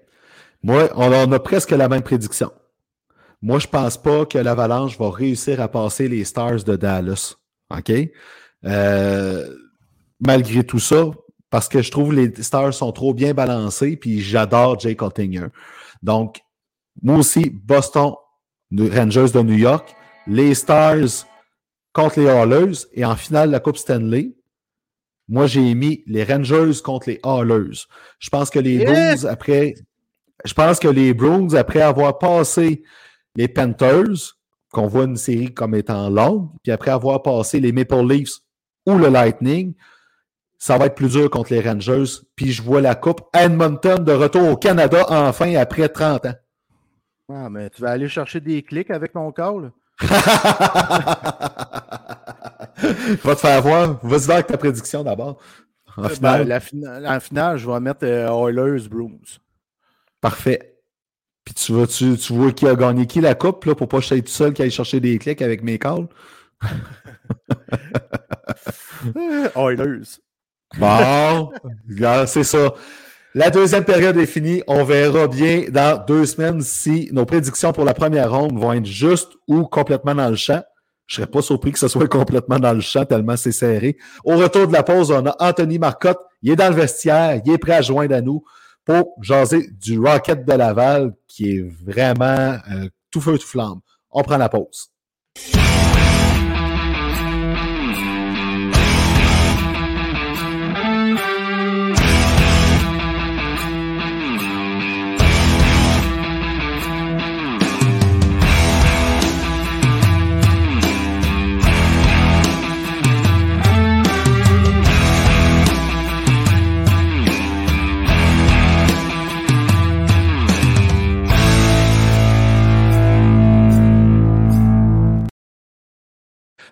[SPEAKER 1] Moi, on, a presque la même prédiction. Moi, je ne pense pas que l'Avalanche va réussir à passer les Stars de Dallas. OK? Euh, malgré tout ça, parce que je trouve les Stars sont trop bien balancés, puis j'adore Jake Ottinger. Donc, moi aussi, Boston, Rangers de New York, les Stars contre les Hallers, et en finale la Coupe Stanley, moi, j'ai mis les Rangers contre les Hallers. Je pense que les Bruins, après, je pense que les Bruins, après avoir passé les Panthers, qu'on voit une série comme étant longue, puis après avoir passé les Maple Leafs ou le Lightning, ça va être plus dur contre les Rangers. Puis je vois la Coupe Edmonton de retour au Canada enfin après 30 ans.
[SPEAKER 2] Ah, mais tu vas aller chercher des clics avec ton call.
[SPEAKER 1] va te faire voir. Vas-y voir avec ta prédiction d'abord.
[SPEAKER 2] En, euh, finale. la, finale, je vais mettre euh, Oilers Bruins.
[SPEAKER 1] Parfait. Puis tu, vois, tu, tu, vois qui a gagné qui la coupe là, pour pas que je tout seul qui aille chercher des clics avec mes calls.
[SPEAKER 2] Oilers.
[SPEAKER 1] Bon, c'est ça. La deuxième période est finie. On verra bien dans deux semaines si nos prédictions pour la première ronde vont être justes ou complètement dans le champ. Je serais pas surpris que ce soit complètement dans le champ tellement c'est serré. Au retour de la pause, on a Anthony Marcotte. Il est dans le vestiaire. Il est prêt à joindre à nous pour jaser du Rocket de Laval qui est vraiment euh, tout feu, tout flamme. On prend la pause.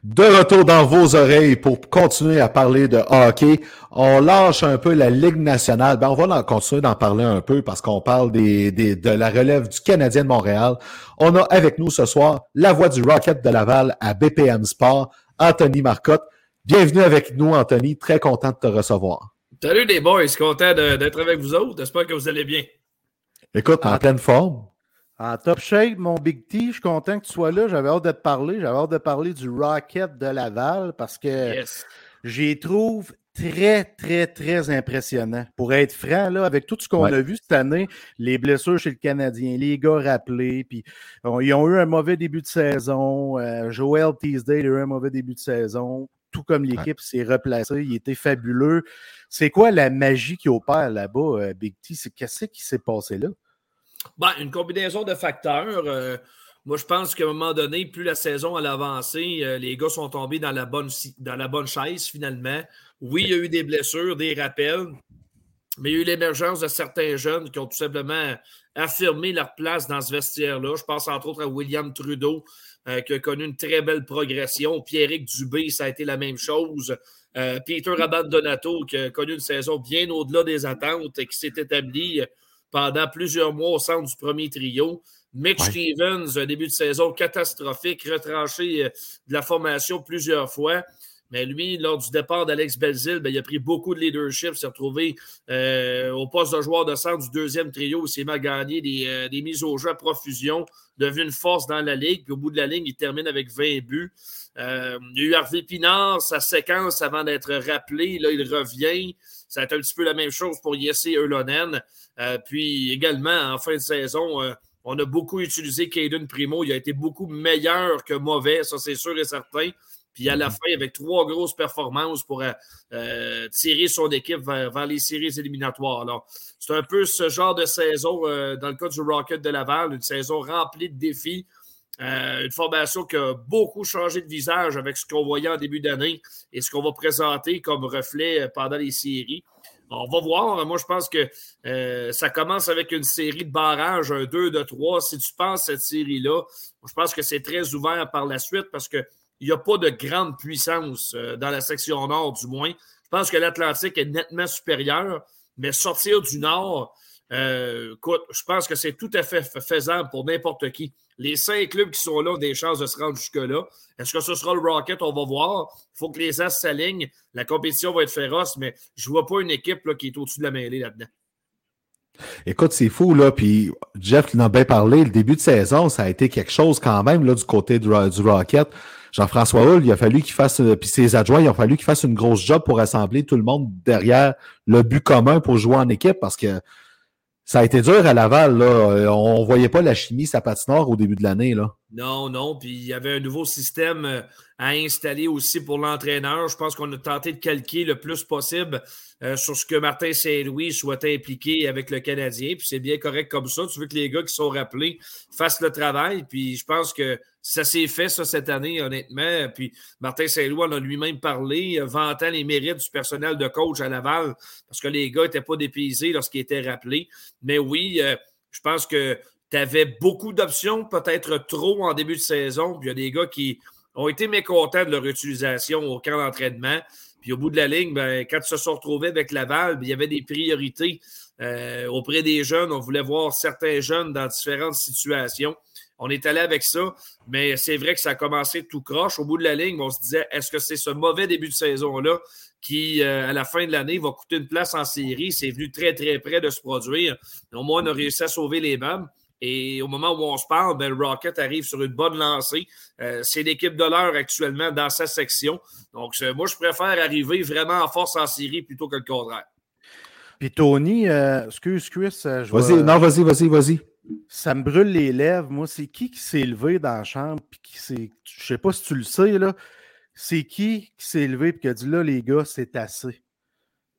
[SPEAKER 1] De retour dans vos oreilles pour continuer à parler de hockey. On lâche un peu la Ligue nationale. Ben, on va continuer d'en parler un peu parce qu'on parle des, de la relève du Canadien de Montréal. On a avec nous ce soir la voix du Rocket de Laval à BPM Sport, Anthony Marcotte. Bienvenue avec nous, Anthony. Très content de te recevoir.
[SPEAKER 3] Salut les boys, content d'être avec vous autres. J'espère que vous allez bien.
[SPEAKER 1] Écoute, en pleine forme.
[SPEAKER 2] En top shape, mon Big T, je suis content que tu sois là. J'avais hâte de te parler. J'avais hâte de parler du Rocket de Laval parce que j'y trouve très, très, très impressionnant. Pour être franc, là, avec tout ce qu'on a vu cette année, les blessures chez le Canadien, les gars rappelés, puis ils ont eu un mauvais début de saison. Euh, Joel Teasdale a eu un mauvais début de saison. Tout comme l'équipe s'est replacée, il était fabuleux. C'est quoi la magie qui opère là-bas, euh, Big T? Qu'est-ce qui s'est passé là?
[SPEAKER 3] Ben, une combinaison de facteurs. Euh, moi, je pense qu'à un moment donné, plus la saison a avancé, euh, les gars sont tombés dans la, bonne, dans la bonne chaise finalement. Oui, il y a eu des blessures, des rappels, mais il y a eu l'émergence de certains jeunes qui ont tout simplement affirmé leur place dans ce vestiaire-là. Je pense entre autres à William Trudeau, euh, qui a connu une très belle progression. Pierrick Dubé, ça a été la même chose. Peter Donato, qui a connu une saison bien au-delà des attentes et qui s'est établi pendant plusieurs mois au centre du premier trio. Mitch Stevens, un début de saison catastrophique, retranché euh, de la formation plusieurs fois. Mais lui, lors du départ d'Alex Belzil, ben, il a pris beaucoup de leadership, s'est retrouvé euh, au poste de joueur de centre du deuxième trio. Il s'est mal gagné des, euh, des, mises au jeu à profusion, devenu une force dans la ligue. Puis au bout de la ligne, il termine avec 20 buts. Il y a eu Harvey Pinard, sa séquence avant d'être rappelé. Là, il revient. Ça a été un petit peu la même chose pour Jesse Eulonen. Euh, puis également, en fin de saison, euh, on a beaucoup utilisé Caden Primo. Il a été beaucoup meilleur que mauvais, ça c'est sûr et certain. Puis à la fin, avec trois grosses performances pour tirer son équipe vers, les séries éliminatoires. Alors, c'est un peu ce genre de saison dans le cas du Rocket de Laval, une saison remplie de défis. Une formation qui a beaucoup changé de visage avec ce qu'on voyait en début d'année et ce qu'on va présenter comme reflet pendant les séries. On va voir. Moi, je pense que euh, ça commence avec une série de barrages, un 2 de 3. Si tu penses cette série-là, je pense que c'est très ouvert par la suite parce qu'il n'y a pas de grande puissance euh, dans la section nord, du moins. Je pense que l'Atlantique est nettement supérieur, mais sortir du nord, euh, écoute, je pense que c'est tout à fait faisable pour n'importe qui. Les cinq clubs qui sont là ont des chances de se rendre jusque-là. Est-ce que ce sera le Rocket? On va voir. Il faut que les As s'alignent. La compétition va être féroce, mais je ne vois pas une équipe qui est au-dessus de la mêlée là-dedans.
[SPEAKER 1] Écoute, c'est fou, là. Puis Jeff en a bien parlé. Le début de saison, ça a été quelque chose quand même là, du côté du, Rocket. Jean-François Hull, il a fallu qu'il fasse, euh, puis ses adjoints, il a fallu qu'il fasse une grosse job pour rassembler tout le monde derrière le but commun pour jouer en équipe parce que ça a été dur à Laval. Là. Euh, on voyait pas la chimie, sa patinoire au début de l'année. là.
[SPEAKER 3] Non, non. Puis il y avait un nouveau système euh, à installer aussi pour l'entraîneur. Je pense qu'on a tenté de calquer le plus possible euh, sur ce que Martin Saint-Louis soit impliqué avec le Canadien. Puis c'est bien correct comme ça. Tu veux que les gars qui sont rappelés fassent le travail. Puis je pense que ça s'est fait, ça, cette année, honnêtement. Puis Martin Saint-Louis en a lui-même parlé, vantant les mérites du personnel de coach à Laval, parce que les gars n'étaient pas dépaysés lorsqu'ils étaient rappelés. Mais oui, euh, je pense que tu avais beaucoup d'options, peut-être trop en début de saison. Puis il y a des gars qui ont été mécontents de leur utilisation au camp d'entraînement. Puis au bout de la ligne, ben, quand ils se sont retrouvés avec Laval, ben, il y avait des priorités euh, auprès des jeunes. On voulait voir certains jeunes dans différentes situations. On est allé avec ça, mais c'est vrai que ça a commencé tout croche. Au bout de la ligne, on se disait, est-ce que c'est ce mauvais début de saison-là qui, euh, à la fin de l'année, va coûter une place en série? C'est venu très, très près de se produire. Au moins, on a réussi à sauver les meubles. Et au moment où on se parle, ben, le Rocket arrive sur une bonne lancée. Euh, c'est l'équipe de l'heure actuellement dans sa section. Donc, moi, je préfère arriver vraiment en force en série plutôt que le contraire.
[SPEAKER 2] Puis Tony, euh, excuse Chris.
[SPEAKER 1] Vas-y, non, vas-y, vas-y, vas-y
[SPEAKER 2] ça me brûle les lèvres. Moi, c'est qui qui s'est levé dans la chambre? Puis qui s'est... Je sais pas si tu le sais, là. C'est qui qui s'est levé et qui a dit là, les gars, c'est assez.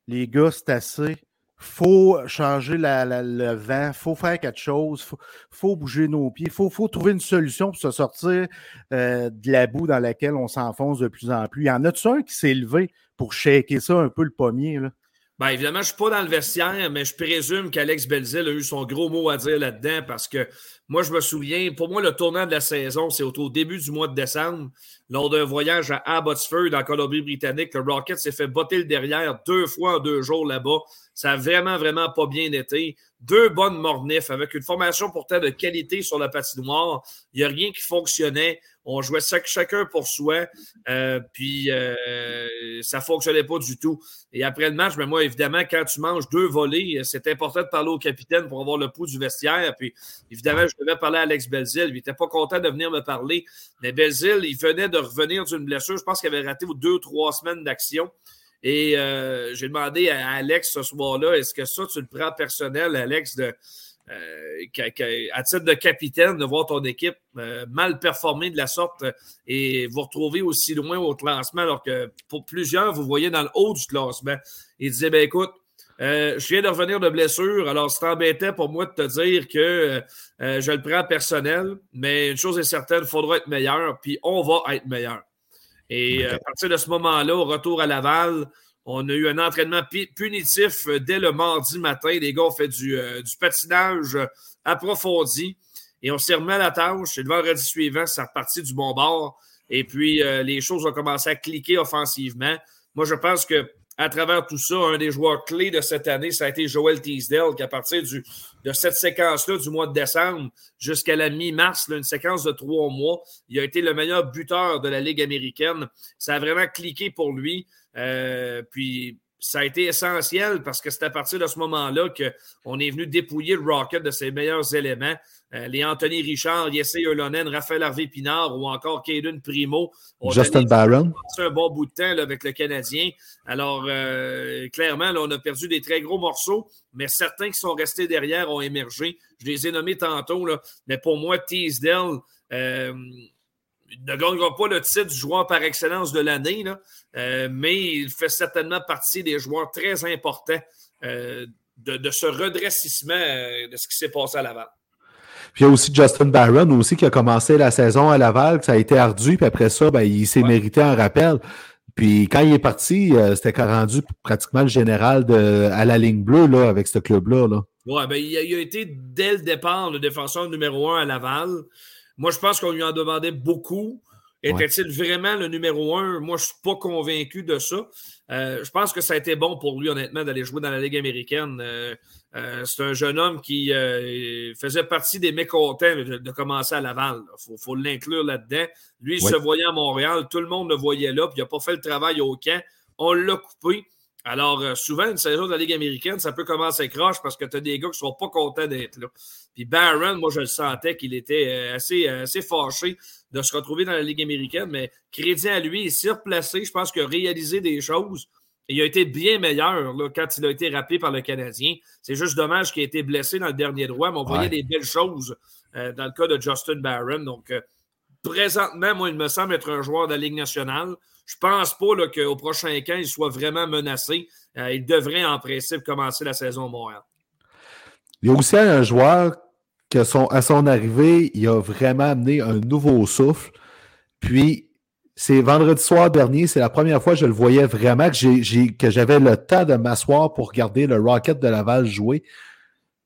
[SPEAKER 2] Les gars, c'est assez. Faut changer le vent, faut faire quelque chose, faut, faut bouger nos pieds, faut, faut trouver une solution pour se sortir euh, de la boue dans laquelle on s'enfonce de plus en plus. Il y en a-tu un qui s'est levé pour shaker ça un peu le pommier? Là?
[SPEAKER 3] Bien, évidemment, je ne suis pas dans le vestiaire, mais je présume qu'Alex Belzil a eu son gros mot à dire là-dedans parce que moi, je me souviens, pour moi, le tournant de la saison, c'est au début du mois de décembre, lors d'un voyage à Abbotsford, en Colombie-Britannique. Le Rocket s'est fait botter le derrière deux fois en deux jours là-bas. Ça a vraiment, vraiment pas bien été. Deux bonnes mornifs avec une formation pourtant de qualité sur la patinoire. Il n'y a rien qui fonctionnait. On jouait chacun pour soi. Euh, puis euh, ça ne fonctionnait pas du tout. Et après le match, mais ben, moi, évidemment, quand tu manges deux volets, c'est important de parler au capitaine pour avoir le pouls du vestiaire. Puis évidemment, je devais parler à Alex Belzil. Il n'était pas content de venir me parler. Mais Belzil, il venait de revenir d'une blessure. Je pense qu'il avait raté deux ou trois semaines d'action. Et euh, j'ai demandé à Alex ce soir-là, est-ce que ça, tu le prends personnel, Alex, euh, à titre de capitaine, de voir ton équipe euh, mal performer de la sorte et vous retrouver aussi loin au classement, alors que pour plusieurs, vous voyez dans le haut du classement. Il disait, ben écoute, je viens de revenir de blessure, alors c'est embêtant pour moi de te dire que je le prends personnel, mais une chose est certaine, il faudra être meilleur, puis on va être meilleur. Et à partir de ce moment-là, au retour à Laval, on a eu un entraînement punitif euh, dès le mardi matin. Les gars ont fait du, euh, patinage euh, approfondi et on s'est remis à la tâche. Et le vendredi suivant, ça reparti du bon bord. Et puis, les choses ont commencé à cliquer offensivement. Moi, je pense que à travers tout ça, un des joueurs clés de cette année, ça a été Joel Teasdale, qui à partir de cette séquence-là du mois de décembre jusqu'à la mi-mars, une séquence de trois mois, il a été le meilleur buteur de la Ligue américaine. Ça a vraiment cliqué pour lui. Euh, puis ça a été essentiel parce que c'est à partir de ce moment-là qu'on est venu dépouiller le Rocket de ses meilleurs éléments. Euh, les Anthony Richard, Yesse Olonen, Raphaël Harvey Pinard ou encore Caden Primo.
[SPEAKER 1] Justin Barron.
[SPEAKER 3] un bon bout de temps avec le Canadien. Alors, euh, clairement, on a perdu des très gros morceaux, mais certains qui sont restés derrière ont émergé. Je les ai nommés tantôt, là, mais pour moi, Teasdale, il ne gagnera pas le titre du joueur par excellence de l'année, mais il fait certainement partie des joueurs très importants de, ce redressissement de ce qui s'est passé à Laval.
[SPEAKER 1] Puis il y a aussi Justin Barron aussi qui a commencé la saison à Laval, que ça a été ardu, puis après ça, ben, il s'est mérité un rappel. Puis quand il est parti, euh, c'était rendu pratiquement le général de, à la ligne bleue là, avec ce club-là. Là.
[SPEAKER 3] Ouais, ben, il, a, il, a, été dès le départ le défenseur numéro un à Laval. Moi, je pense qu'on lui en demandait beaucoup. Était-il vraiment le numéro un? Moi, je ne suis pas convaincu de ça. Euh, je pense que ça a été bon pour lui, honnêtement, d'aller jouer dans la Ligue américaine. Euh, euh, c'est un jeune homme qui faisait partie des mécontents de, commencer à Laval. Il faut, l'inclure là-dedans. Lui, il se voyait à Montréal. Tout le monde le voyait là. Puis il n'a pas fait le travail au camp. On l'a coupé. Alors, euh, souvent, une saison de la Ligue américaine, ça peut commencer croche parce que tu as des gars qui ne sont pas contents d'être là. Puis Barron, moi, je le sentais qu'il était euh, assez, euh, assez fâché de se retrouver dans la Ligue américaine, mais crédit à lui, il s'est replacé. Je pense qu'il a réalisé des choses. il a été bien meilleur là, quand il a été rappelé par le Canadien. C'est juste dommage qu'il ait été blessé dans le dernier droit, mais on voyait des belles choses dans le cas de Justin Barron. Donc, présentement, moi, il me semble être un joueur de la Ligue nationale. Je pense pas qu'au prochain camp, il soit vraiment menacé. Euh, il devrait, en principe, commencer la saison Montréal.
[SPEAKER 1] Il y a aussi un joueur que à son arrivée, il a vraiment amené un nouveau souffle. Puis, c'est vendredi soir dernier, c'est la première fois que je le voyais vraiment, que, j'avais le temps de m'asseoir pour regarder le Rocket de Laval jouer.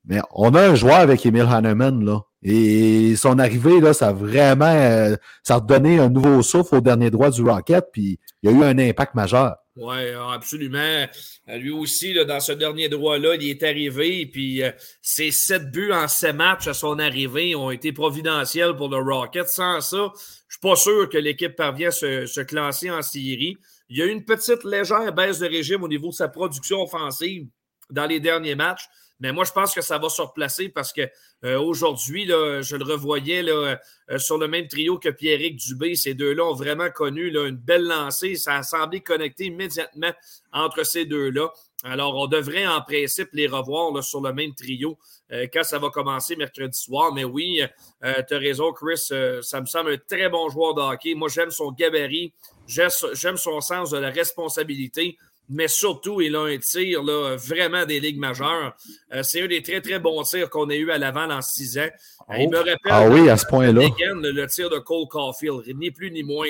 [SPEAKER 1] Mais on a un joueur avec Emile Hanneman, là. Et son arrivée, là, ça a vraiment euh, ça a donné un nouveau souffle au dernier droit du Rocket, puis il y a eu un impact majeur.
[SPEAKER 3] Oui, absolument. Euh, lui aussi, là, dans ce dernier droit-là, il est arrivé, puis euh, ses sept buts en sept matchs à son arrivée ont été providentiels pour le Rocket. Sans ça, je suis pas sûr que l'équipe parvient à se, se classer en série. Il y a eu une petite légère baisse de régime au niveau de sa production offensive dans les derniers matchs. Mais moi, je pense que ça va se replacer parce que euh, aujourd'hui, je le revoyais euh, sur le même trio que Pierrick Dubé. Ces deux-là ont vraiment connu une belle lancée. Ça a semblé connecter immédiatement entre ces deux-là. Alors, on devrait en principe les revoir sur le même trio euh, quand ça va commencer mercredi soir. Mais oui, tu as raison, Chris. ça me semble un très bon joueur de hockey. Moi, j'aime son gabarit. J'aime son sens de la responsabilité mais surtout, il a un tir là, vraiment des ligues majeures. Euh, c'est un des très, très bons tirs qu'on a eu à l'avant en six ans. Euh, il me
[SPEAKER 1] rappelle ah oui, à ce point-là.
[SPEAKER 3] Le, tir de Cole Caulfield, ni plus ni moins.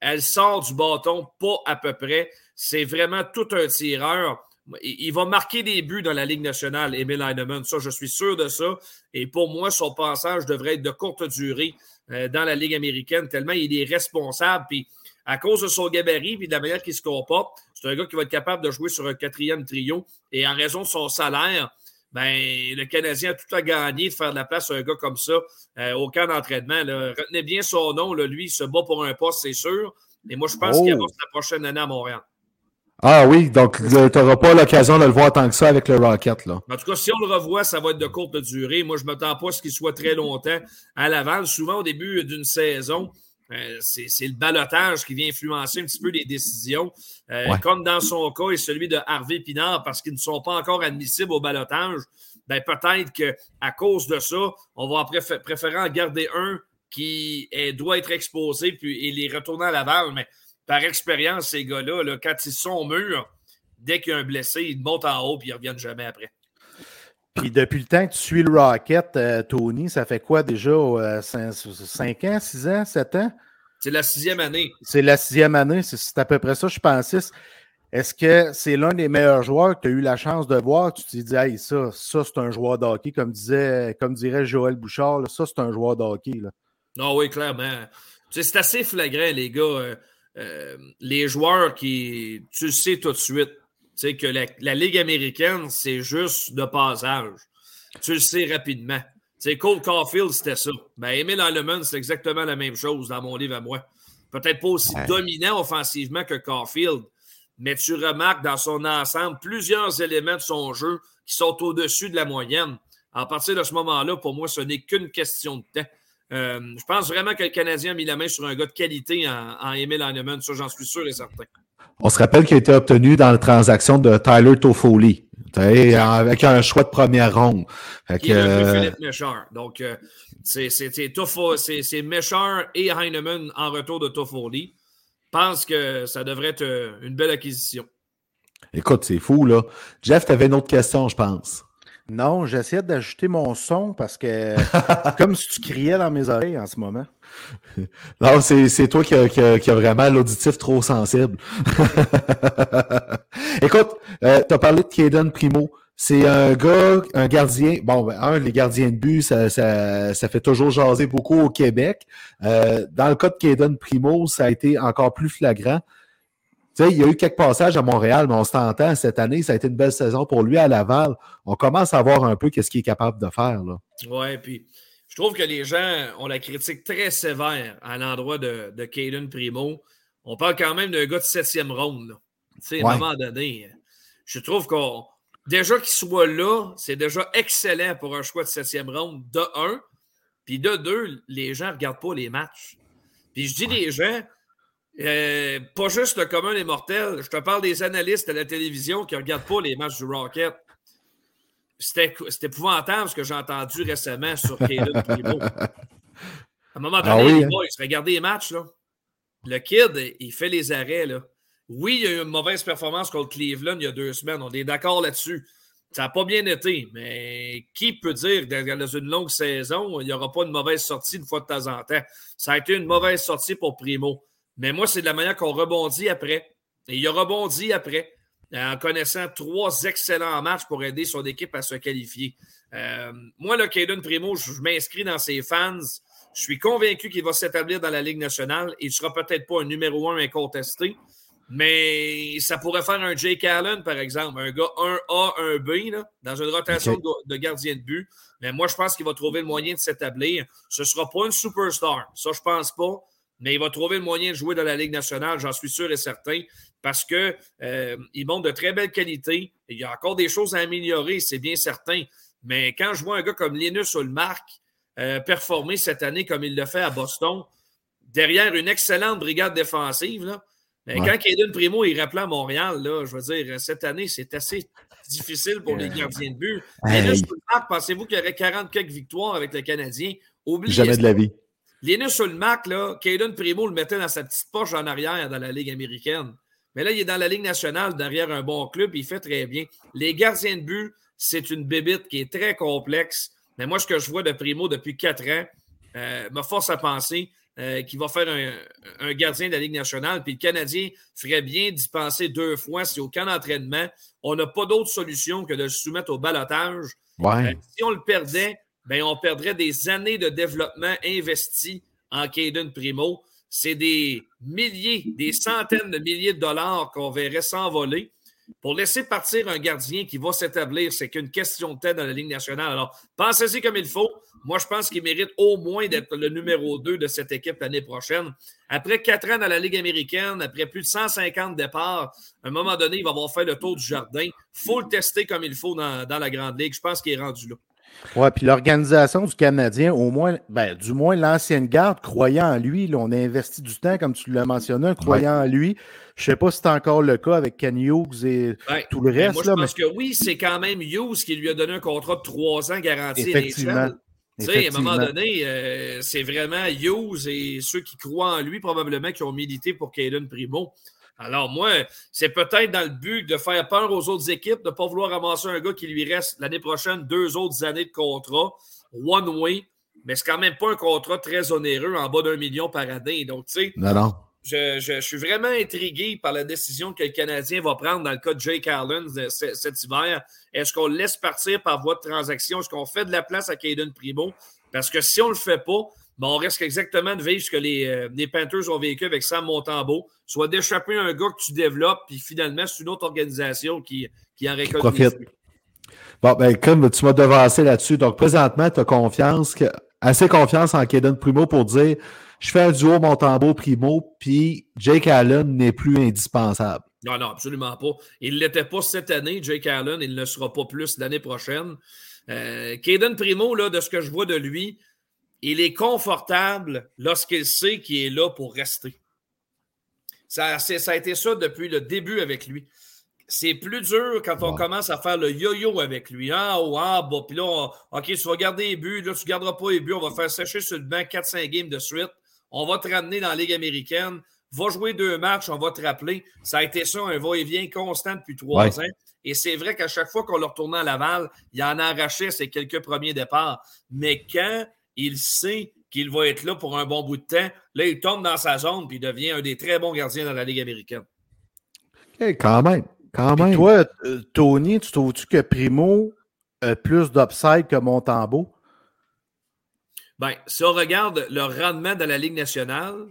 [SPEAKER 3] Elle sort du bâton, pas à peu près. C'est vraiment tout un tireur. Il, va marquer des buts dans la Ligue nationale, Emil Heinemann. Ça, je suis sûr de ça. Et pour moi, son passage devrait être de courte durée euh, dans la Ligue américaine, tellement il est responsable. Puis à cause de son gabarit et de la manière qu'il se comporte, c'est un gars qui va être capable de jouer sur un quatrième trio. Et en raison de son salaire, ben, le Canadien a tout à gagner de faire de la place à un gars comme ça euh, au camp d'entraînement. Retenez bien son nom. lui, il se bat pour un poste, c'est sûr. Et moi, je pense qu'il va la prochaine année à Montréal.
[SPEAKER 1] Ah oui, donc tu n'auras pas l'occasion de le voir tant que ça avec le Rocket. Là.
[SPEAKER 3] En tout cas, si on le revoit, ça va être de courte durée. Moi, je ne m'attends pas à ce qu'il soit très longtemps à l'avant. Souvent, au début d'une saison, euh, c'est le balotage qui vient influencer un petit peu les décisions, euh, comme dans son cas et celui de Harvey Pinard, parce qu'ils ne sont pas encore admissibles au balotage. Ben, peut-être qu'à cause de ça, on va préférer en garder un qui doit être exposé puis, et les retourner à Laval. Mais par expérience, ces gars-là, quand ils sont mûrs, dès qu'il y a un blessé, ils montent en haut et ils ne reviennent jamais après.
[SPEAKER 2] Puis depuis le temps que tu suis le Rocket, euh, Tony, ça fait quoi déjà? 5, ans, 6 ans, 7 ans?
[SPEAKER 3] C'est la sixième année.
[SPEAKER 2] C'est la sixième année, c'est à peu près ça, je pense. Est-ce que c'est l'un des meilleurs joueurs que tu as eu la chance de voir? Tu t'es dit, hey, ça, ça c'est un joueur de hockey, comme, disait, comme dirait Joël Bouchard, ça, c'est un joueur de hockey. Là.
[SPEAKER 3] Non, oui, clairement. C'est assez flagrant, les gars. Euh, euh, les joueurs qui, tu le sais tout de suite, sais, que la, Ligue américaine, c'est juste de passage. Tu le sais rapidement. sais, Cole Caulfield, c'était ça. Ben, Emil Alleman, c'est exactement la même chose dans mon livre à moi. Peut-être pas aussi dominant offensivement que Caulfield, mais tu remarques dans son ensemble plusieurs éléments de son jeu qui sont au-dessus de la moyenne. À partir de ce moment-là, pour moi, ce n'est qu'une question de temps. Euh, je pense vraiment que le Canadien a mis la main sur un gars de qualité en, en Emil. Ça, j'en suis sûr et certain.
[SPEAKER 1] On se rappelle qu'il a été obtenu dans la transaction de Tyler Toffoli, avec un choix de première ronde.
[SPEAKER 3] Euh, Philippe Méchard. Donc, euh, C'est Mesher et Heinemann en retour de Toffoli. Je pense que ça devrait être euh, une belle acquisition.
[SPEAKER 1] Écoute, c'est fou, là. Jeff, tu avais une autre question, je pense.
[SPEAKER 2] Non, j'essaie d'ajouter mon son parce que comme si tu criais dans mes oreilles en ce moment.
[SPEAKER 1] Non, c'est toi qui a, vraiment l'auditif trop sensible. Écoute, euh, tu as parlé de Kaden Primo. C'est un gars, un gardien. Bon, ben, les gardiens de but, ça, fait toujours jaser beaucoup au Québec. Euh, dans le cas de Kaden Primo, ça a été encore plus flagrant. Tu sais, il y a eu quelques passages à Montréal, mais on s'entend, cette année, ça a été une belle saison pour lui à Laval. On commence à voir un peu qu'est-ce qu'il est capable de faire.
[SPEAKER 3] Ouais, puis je trouve que les gens ont la critique très sévère à l'endroit de, de Caden Primo. On parle quand même d'un gars de septième ronde. Tu sais, à un moment donné, je trouve qu'on. Déjà qu'il soit là, c'est déjà excellent pour un choix de septième ronde, de un. Puis de deux, les gens ne regardent pas les matchs. Puis je dis les gens, euh, pas juste le commun des mortels. Je te parle des analystes à la télévision qui ne regardent pas les matchs du Rocket. C'était épouvantable ce que j'ai entendu récemment sur Caleb Primo. À un moment ah donné, il hein? se regarde les matchs. Là. Le kid, il fait les arrêts. Là. Oui, il y a eu une mauvaise performance contre Cleveland il y a deux semaines. On est d'accord là-dessus. Ça n'a pas bien été, mais qui peut dire que dans une longue saison, il n'y aura pas une mauvaise sortie une fois de temps en temps? Ça a été une mauvaise sortie pour Primo. Mais moi, c'est de la manière qu'on rebondit après. Et il a rebondi après en connaissant trois excellents matchs pour aider son équipe à se qualifier. Euh, moi, le Caden Primo, je, m'inscris dans ses fans. Je suis convaincu qu'il va s'établir dans la Ligue nationale. Il ne sera peut-être pas un numéro un incontesté, mais ça pourrait faire un Jake Allen, par exemple, un gars 1A, 1B, dans une rotation de, gardien de but. Mais moi, je pense qu'il va trouver le moyen de s'établir. Ce ne sera pas une superstar. Ça, je ne pense pas mais il va trouver le moyen de jouer dans la Ligue nationale, j'en suis sûr et certain, parce qu'il euh, montre de très belles qualités. Il y a encore des choses à améliorer, c'est bien certain. Mais quand je vois un gars comme Linus Ulmark euh, performer cette année comme il le fait à Boston, derrière une excellente brigade défensive, là, mais quand Kaden Primo est rappelé à Montréal, là, je veux dire, cette année, c'est assez difficile pour les gardiens de but. Linus Ulmark, pensez-vous qu'il y aurait 40 quelques victoires avec le Canadien?
[SPEAKER 1] Oubliez Jamais de la vie.
[SPEAKER 3] Linus Ulmark, là, Caden Primo le mettait dans sa petite poche en arrière dans la Ligue américaine. Mais là, il est dans la Ligue nationale derrière un bon club, il fait très bien. Les gardiens de but, c'est une bébite qui est très complexe. Mais moi, ce que je vois de Primo depuis quatre ans euh, me force à penser euh, qu'il va faire un, gardien de la Ligue nationale. Puis le Canadien ferait bien d'y penser deux fois si aucun entraînement. On n'a pas d'autre solution que de le soumettre au balotage.
[SPEAKER 1] Euh,
[SPEAKER 3] si on le perdait, ben, on perdrait des années de développement investis en Caden Primo. C'est des milliers, des centaines de milliers de dollars qu'on verrait s'envoler. Pour laisser partir un gardien qui va s'établir, c'est qu'une question de tête dans la Ligue nationale. Alors, pensez-y comme il faut. Moi, je pense qu'il mérite au moins d'être le numéro 2 de cette équipe l'année prochaine. Après quatre ans dans la Ligue américaine, après plus de 150 départs, à un moment donné, il va avoir fait le tour du jardin. Il faut le tester comme il faut dans, dans la Grande Ligue. Je pense qu'il est rendu là.
[SPEAKER 2] Oui, puis l'organisation du Canadien, au moins, ben, du moins l'ancienne garde, croyant en lui, on a investi du temps, comme tu l'as mentionné, croyant en lui. Je ne sais pas si c'est encore le cas avec Ken Hughes et tout le reste.
[SPEAKER 3] Moi, je pense que oui, c'est quand même Hughes qui lui a donné un contrat de trois ans garanti
[SPEAKER 2] Effectivement.
[SPEAKER 3] Tu sais, à un moment donné, euh, c'est vraiment Hughes et ceux qui croient en lui, probablement, qui ont milité pour Caden Primo. Alors, moi, c'est peut-être dans le but de faire peur aux autres équipes, de ne pas vouloir ramasser un gars qui lui reste l'année prochaine deux autres années de contrat, one way, mais c'est quand même pas un contrat très onéreux en bas d'un million par année. Donc, tu sais, Je, suis vraiment intrigué par la décision que le Canadien va prendre dans le cas de Jake Allen cet hiver. Est-ce qu'on le laisse partir par voie de transaction? Est-ce qu'on fait de la place à Caden Primo? Parce que si on ne le fait pas, on risque exactement de vivre ce que les, euh, les Panthers ont vécu avec Sam Montembeau, soit d'échapper à un gars que tu développes, puis finalement, c'est une autre organisation qui, qui en récolte.
[SPEAKER 1] Profite. Bon, ben, comme tu m'as devancé là-dessus, donc présentement, tu as confiance, assez confiance en Kaden Primo pour dire je fais un duo Montembeau Primo, puis Jake Allen n'est plus indispensable.
[SPEAKER 3] Non, non, absolument pas. Il ne l'était pas cette année, Jake Allen, il ne le sera pas plus l'année prochaine. Euh, Primo, là, de ce que je vois de lui, il est confortable lorsqu'il sait qu'il est là pour rester. Ça, ça, a été ça depuis le début avec lui. c'est plus dur quand on
[SPEAKER 1] Ouais.
[SPEAKER 3] commence à faire le yo-yo avec lui. Ah, oh, ah, bah, puis là, on- OK, tu vas garder les buts, là, tu ne garderas pas les buts, on va faire sécher sur le banc 4-5 games de suite. On va te ramener dans la Ligue américaine. Va jouer deux matchs, on va te rappeler. Ça a été ça, un va-et-vient constant depuis trois
[SPEAKER 1] Ouais.
[SPEAKER 3] ans. Et c'est vrai qu'à chaque fois qu'on le retournait à Laval, il en arrachait ses quelques premiers départs. Mais quand il sait qu'il va être là pour un bon bout de temps, là, il tombe dans sa zone puis il devient un des très bons gardiens dans la Ligue américaine.
[SPEAKER 1] OK, quand même. Quand
[SPEAKER 2] Puis
[SPEAKER 1] même.
[SPEAKER 2] toi, euh, Tony, tu trouves-tu que Primo a plus d'upside que Montembeau?
[SPEAKER 3] Bien, si on regarde le rendement dans la Ligue nationale,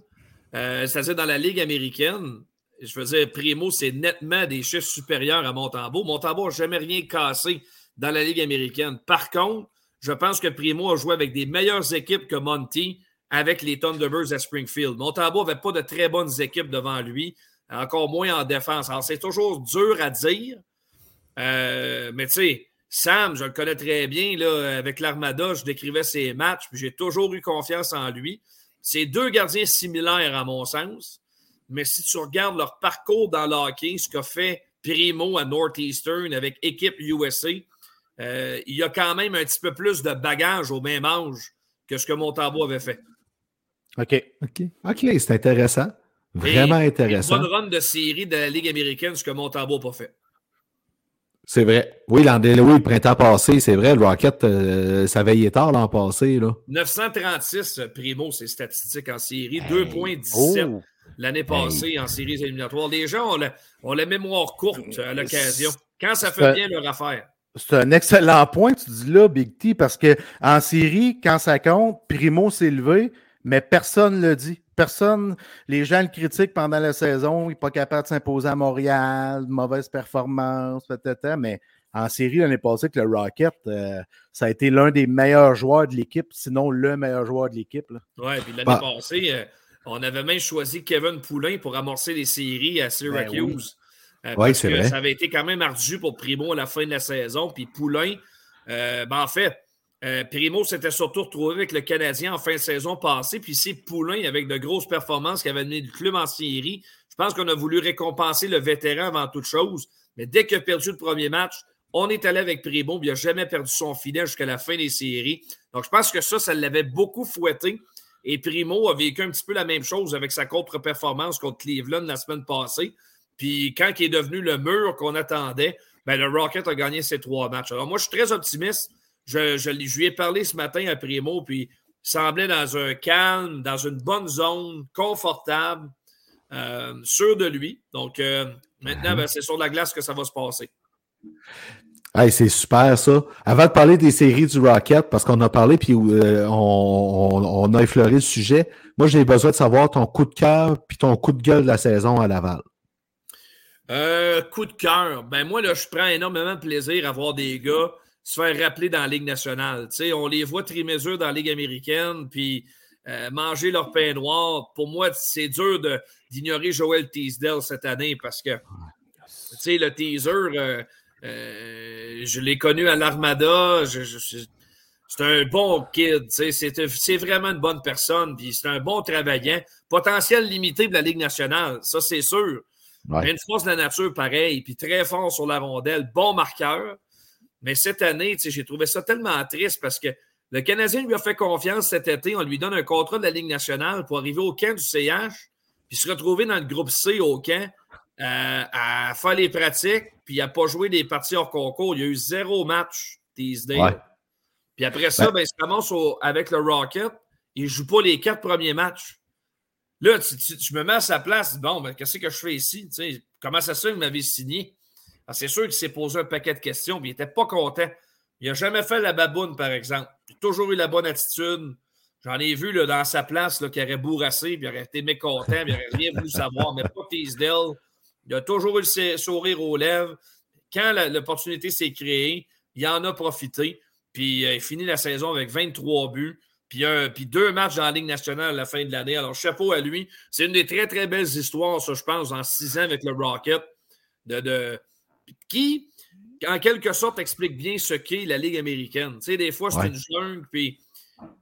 [SPEAKER 3] euh, c'est-à-dire dans la Ligue américaine, je veux dire, Primo, c'est nettement des chiffres supérieurs à Montembeau. Montembeau n'a jamais rien cassé dans la Ligue américaine. Par contre, je pense que Primo a joué avec des meilleures équipes que Monty avec les Thunderbirds à Springfield. Montembeau n'avait pas de très bonnes équipes devant lui, encore moins en défense. Alors, c'est toujours dur à dire. Euh, mais tu sais, Sam, je le connais très bien. Là, avec l'Armada, je décrivais ses matchs, puis j'ai toujours eu confiance en lui. C'est deux gardiens similaires, à mon sens. Mais si tu regardes leur parcours dans le hockey, ce qu'a fait Primo à Northeastern avec équipe USA, euh, il y a quand même un petit peu plus de bagage au même âge que ce que Montembeau avait fait.
[SPEAKER 2] OK.
[SPEAKER 1] OK, OK, c'est intéressant. Vraiment
[SPEAKER 3] Et
[SPEAKER 1] intéressant.
[SPEAKER 3] Une bonne run de série de la Ligue américaine, ce que Montembeau n'a pas fait.
[SPEAKER 1] C'est vrai. Oui, l'an oui, le printemps passé, c'est vrai, le Rocket, euh, ça veillait tard l'an passé. Là.
[SPEAKER 3] 936, euh, Primo, ses statistiques en série. 2,17
[SPEAKER 2] Oh!
[SPEAKER 3] l'année passée en séries éliminatoires. Les gens ont la, ont la mémoire courte à l'occasion. Quand ça fait bien leur affaire.
[SPEAKER 2] C'est un excellent point que tu dis là, Big T, parce que en série, quand ça compte, Primo s'est levé, mais personne ne le dit. Personne, les gens le critiquent pendant la saison, il n'est pas capable de s'imposer à Montréal, mauvaise performance, peut-être, mais en série l'année passée avec le Rocket, euh, ça a été l'un des meilleurs joueurs de l'équipe, sinon le meilleur joueur de l'équipe.
[SPEAKER 3] Ouais, puis l'année
[SPEAKER 1] Bah.
[SPEAKER 3] passée, euh, on avait même choisi Kevin Poulain pour amorcer les séries à Syracuse. Euh,
[SPEAKER 1] c'est vrai.
[SPEAKER 3] ça avait été quand même ardu pour Primo à la fin de la saison. Puis Poulain, euh, ben en fait, euh, Primo s'était surtout retrouvé avec le Canadien en fin de saison passée. Puis c'est Poulain avec de grosses performances qui avait amené le club en série. Je pense qu'on a voulu récompenser le vétéran avant toute chose. Mais dès qu'il a perdu le premier match, on est allé avec Primo. Il n'a jamais perdu son filet jusqu'à la fin des séries. Donc je pense que ça, ça l'avait beaucoup fouetté. Et Primo a vécu un petit peu la même chose avec sa contre-performance contre Cleveland la semaine passée. Puis quand il est devenu le mur qu'on attendait, ben, le Rocket a gagné ses trois matchs. Alors moi, je suis très optimiste. Je, je, lui- ai parlé ce matin à Primo, puis il semblait dans un calme, dans une bonne zone, confortable, euh, sûr de lui. Donc euh, maintenant, ben, c'est sur la glace que ça va se passer.
[SPEAKER 1] Hey, c'est super ça. Avant de parler des séries du Rocket, parce qu'on a parlé puis euh, on, on- on a effleuré le sujet, moi j'ai besoin de savoir ton coup de cœur puis ton coup de gueule de la saison à Laval.
[SPEAKER 3] Euh, coup de cœur. Ben moi, là, je prends énormément de plaisir à voir des gars se faire rappeler dans la Ligue nationale. On les voit trimesures dans la Ligue américaine, puis euh, manger leur pain noir. Pour moi, c'est dur d'ignorer Joel Teasdale cette année parce que, le teaser, euh, je l'ai connu à l'Armada. c'est un bon kid, c'est vraiment une bonne personne, puis c'est un bon travaillant. Potentiel limité de la Ligue nationale, ça c'est sûr.
[SPEAKER 1] Ouais.
[SPEAKER 3] Mais une force de la nature pareil, puis très fort sur la rondelle, bon marqueur. Mais cette année, j'ai trouvé ça tellement triste parce que le Canadien lui a fait confiance cet été. On lui donne un contrat de la Ligue nationale pour arriver au camp du CH, puis se retrouver dans le groupe C au camp euh, à faire les pratiques, puis à pas jouer des parties hors concours. Il y a eu zéro match Teasdale.
[SPEAKER 1] Ouais.
[SPEAKER 3] Puis après ça,
[SPEAKER 1] Ben-
[SPEAKER 3] ben, il se au- avec le Rocket. Il ne joue pas les quatre premiers matchs. Là, tu, me mets à sa place. Bon, ben, qu'est-ce que je fais ici? Comment ça se fait qu'il m'avait signé? C'est sûr qu'il s'est posé un paquet de questions, puis il n'était pas content. Il n'a jamais fait la baboune, par exemple. Il a toujours eu la bonne attitude. J'en ai vu là, dans sa place là, qui aurait bourrassé, puis il aurait été mécontent, puis il n'aurait rien voulu savoir. Mais pas Teasdale. Il a toujours eu le sourire aux lèvres. Quand l'opportunité s'est créée, il en a profité. Puis euh, il finit la saison avec 23 buts. Puis, un- puis deux matchs dans la Ligue nationale à la fin de l'année. Alors, chapeau à lui. C'est une des très, très belles histoires, ça, je pense, en six ans avec le Rocket. De, de- qui, en quelque sorte, explique bien ce qu'est la Ligue américaine. Tu sais, des fois, c'est
[SPEAKER 1] Ouais.
[SPEAKER 3] une jungle, puis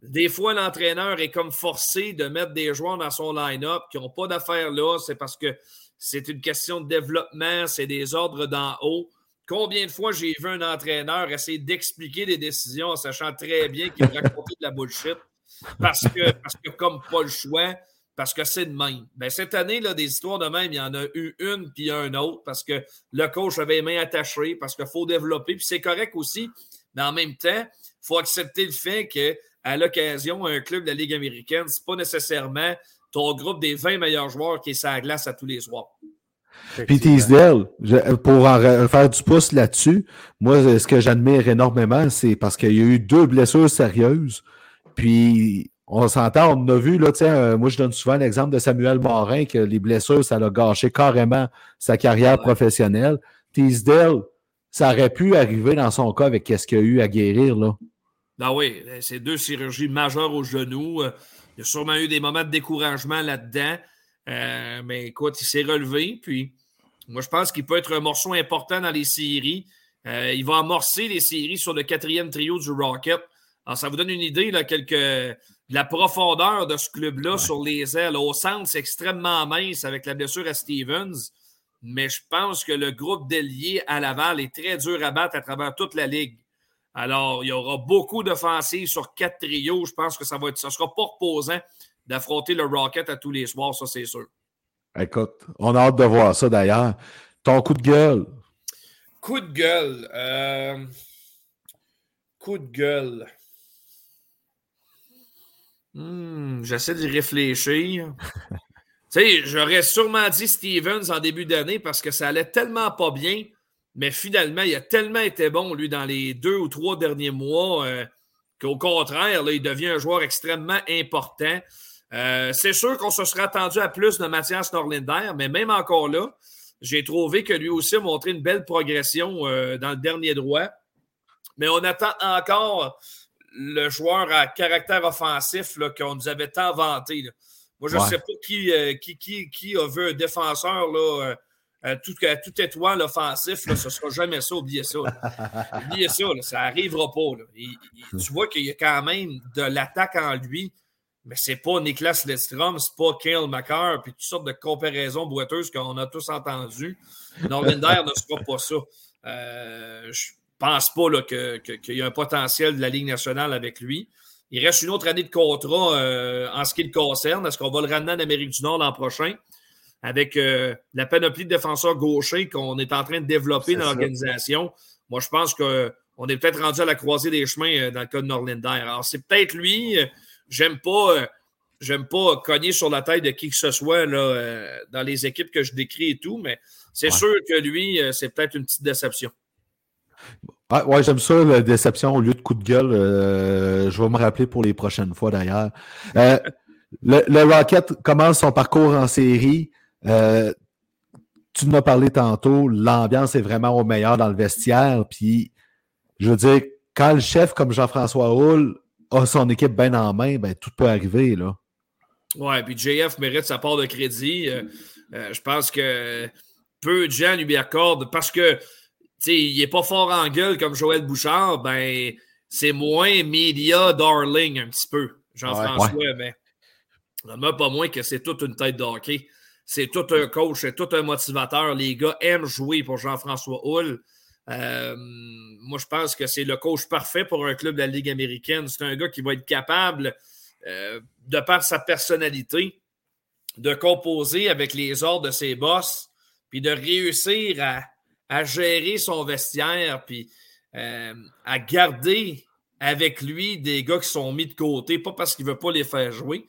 [SPEAKER 3] des fois, l'entraîneur est comme forcé de mettre des joueurs dans son line-up qui n'ont pas d'affaires là. C'est parce que c'est une question de développement, c'est des ordres d'en haut. Combien de fois j'ai vu un entraîneur essayer d'expliquer des décisions en sachant très bien qu'il racontait de la bullshit parce que, parce que comme pas le choix, parce que c'est de même. Ben, cette année, là, des histoires de même, il y en a eu une puis un autre parce que le coach avait les mains attachées, parce qu'il faut développer, puis c'est correct aussi. Mais en même temps, il faut accepter le fait qu'à l'occasion, un club de la Ligue américaine, ce n'est pas nécessairement ton groupe des 20 meilleurs joueurs qui est sur la glace à tous les soirs.
[SPEAKER 1] Puis Teasdale, pour en faire du pouce là-dessus, moi, ce que j'admire énormément, c'est parce qu'il y a eu deux blessures sérieuses. Puis on s'entend, on a vu, là, euh, moi je donne souvent l'exemple de Samuel Morin, que les blessures, ça l'a gâché carrément sa carrière professionnelle. Teasdale, ça aurait pu arriver dans son cas avec ce qu'il a eu à guérir. Là.
[SPEAKER 3] Ben oui, c'est deux chirurgies majeures au genou. Euh, il y a sûrement eu des moments de découragement là-dedans. Euh, mais écoute, il s'est relevé. Puis, moi, je pense qu'il peut être un morceau important dans les séries. Euh, il va amorcer les séries sur le quatrième trio du Rocket. Alors, ça vous donne une idée, là, de la profondeur de ce club-là sur les ailes. Au centre, c'est extrêmement mince avec la blessure à Stevens mais je pense que le groupe d'ailiers à Laval est très dur à battre à travers toute la ligue. Alors, il y aura beaucoup d'offensives sur quatre trios. Je pense que ça va être, ça sera pas reposant d'affronter le Rocket à tous les soirs, ça c'est sûr.
[SPEAKER 1] Écoute, on a hâte de voir ça d'ailleurs. Ton coup de gueule.
[SPEAKER 3] Coup de gueule. Euh, coup de gueule. Hmm, j'essaie d'y réfléchir. Tu sais, j'aurais sûrement dit Stevens en début d'année parce que ça allait tellement pas bien, mais finalement, il a tellement été bon, lui, dans les deux ou trois derniers mois, euh, qu'au contraire, là, il devient un joueur extrêmement important. Euh, c'est sûr qu'on se serait attendu à plus de Mathias Norlinder, mais même encore là, j'ai trouvé que lui aussi a montré une belle progression euh, dans le dernier droit. Mais on attend encore le joueur à caractère offensif qu'on nous avait tant vanté. Moi, je ne sais pas euh, qui, qui, qui, a vu un défenseur là, euh, tout, tout étoile offensif. Là, ce ne sera jamais ça. Oubliez ça. Oubliez ça. ça n'arrivera pas. tu vois qu'il y a quand même de l'attaque en lui. Mais c'est pas Niklas Lidstrom, c'est pas Kale McCarr, puis toutes sortes de comparaisons boiteuses qu'on a tous entendues. Norlinder ne sera pas ça. Euh, je pense pas qu'il y a un potentiel de la Ligue nationale avec lui. Il reste une autre année de contrat euh, en ce qui le concerne. Est-ce qu'on va le ramener en Amérique du Nord l'an prochain? Avec euh, la panoplie de défenseurs gauchers qu'on est en train de développer dans l'organisation? Moi, je pense qu'on est peut-être rendu à la croisée des chemins euh, dans le cas de Norlinder. Alors, c'est peut-être lui. J'aime pas. J'aime pas cogner sur la tête de qui que ce soit là, dans les équipes que je décris et tout, mais c'est sûr que lui, c'est peut-être une petite déception.
[SPEAKER 1] Ah, ouais, j'aime ça, la déception au lieu de coup de gueule. Euh, je vais me rappeler pour les prochaines fois d'ailleurs. Euh, le, Rocket commence son parcours en série. Euh, tu nous as parlé tantôt, l'ambiance est vraiment au meilleur dans le vestiaire. Puis, je veux dire, quand le chef comme Jean-François Hull a son équipe bien en main, ben, tout peut arriver. Là.
[SPEAKER 3] Ouais, puis JF mérite sa part de crédit. je pense que peu de gens lui accordent parce que il n'est pas fort en gueule comme Joël Bouchard, ben, c'est moins média darling un petit peu, Jean-François, mais pas moins que c'est toute une tête de hockey. C'est tout un coach, c'est tout un motivateur. Les gars aiment jouer pour Jean-François Hull. Euh, moi, je pense que c'est le coach parfait pour un club de la Ligue américaine. C'est un gars qui va être capable, euh, de par sa personnalité, de composer avec les ordres de ses boss, puis de réussir à, à gérer son vestiaire, puis euh, à garder avec lui des gars qui sont mis de côté, pas parce qu'il ne veut pas les faire jouer,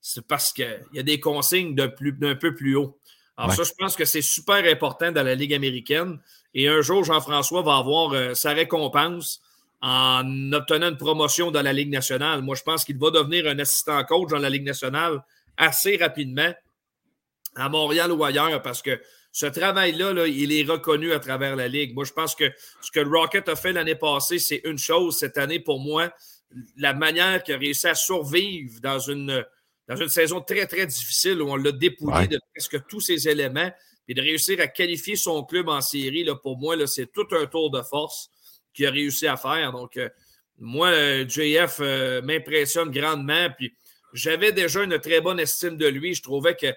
[SPEAKER 3] c'est parce qu'il y a des consignes d'un peu plus haut. Alors ça, je pense que c'est super important dans la Ligue américaine. Et un jour, Jean-François va avoir euh, sa récompense en obtenant une promotion dans la Ligue nationale. Moi, je pense qu'il va devenir un assistant coach dans la Ligue nationale assez rapidement à Montréal ou ailleurs parce que ce travail-là, il est reconnu à travers la Ligue. Moi, je pense que ce que le Rocket a fait l'année passée, c'est une chose. Cette année, pour moi, la manière qu'il a réussi à survivre dans une, dans une saison très, très difficile où on l'a dépouillé de presque tous ses éléments, et de réussir à qualifier son club en série, là, pour moi, c'est tout un tour de force qu'il a réussi à faire. Donc, euh, Moi, euh, JF euh, m'impressionne grandement. Puis j'avais déjà une très bonne estime de lui. Je trouvais que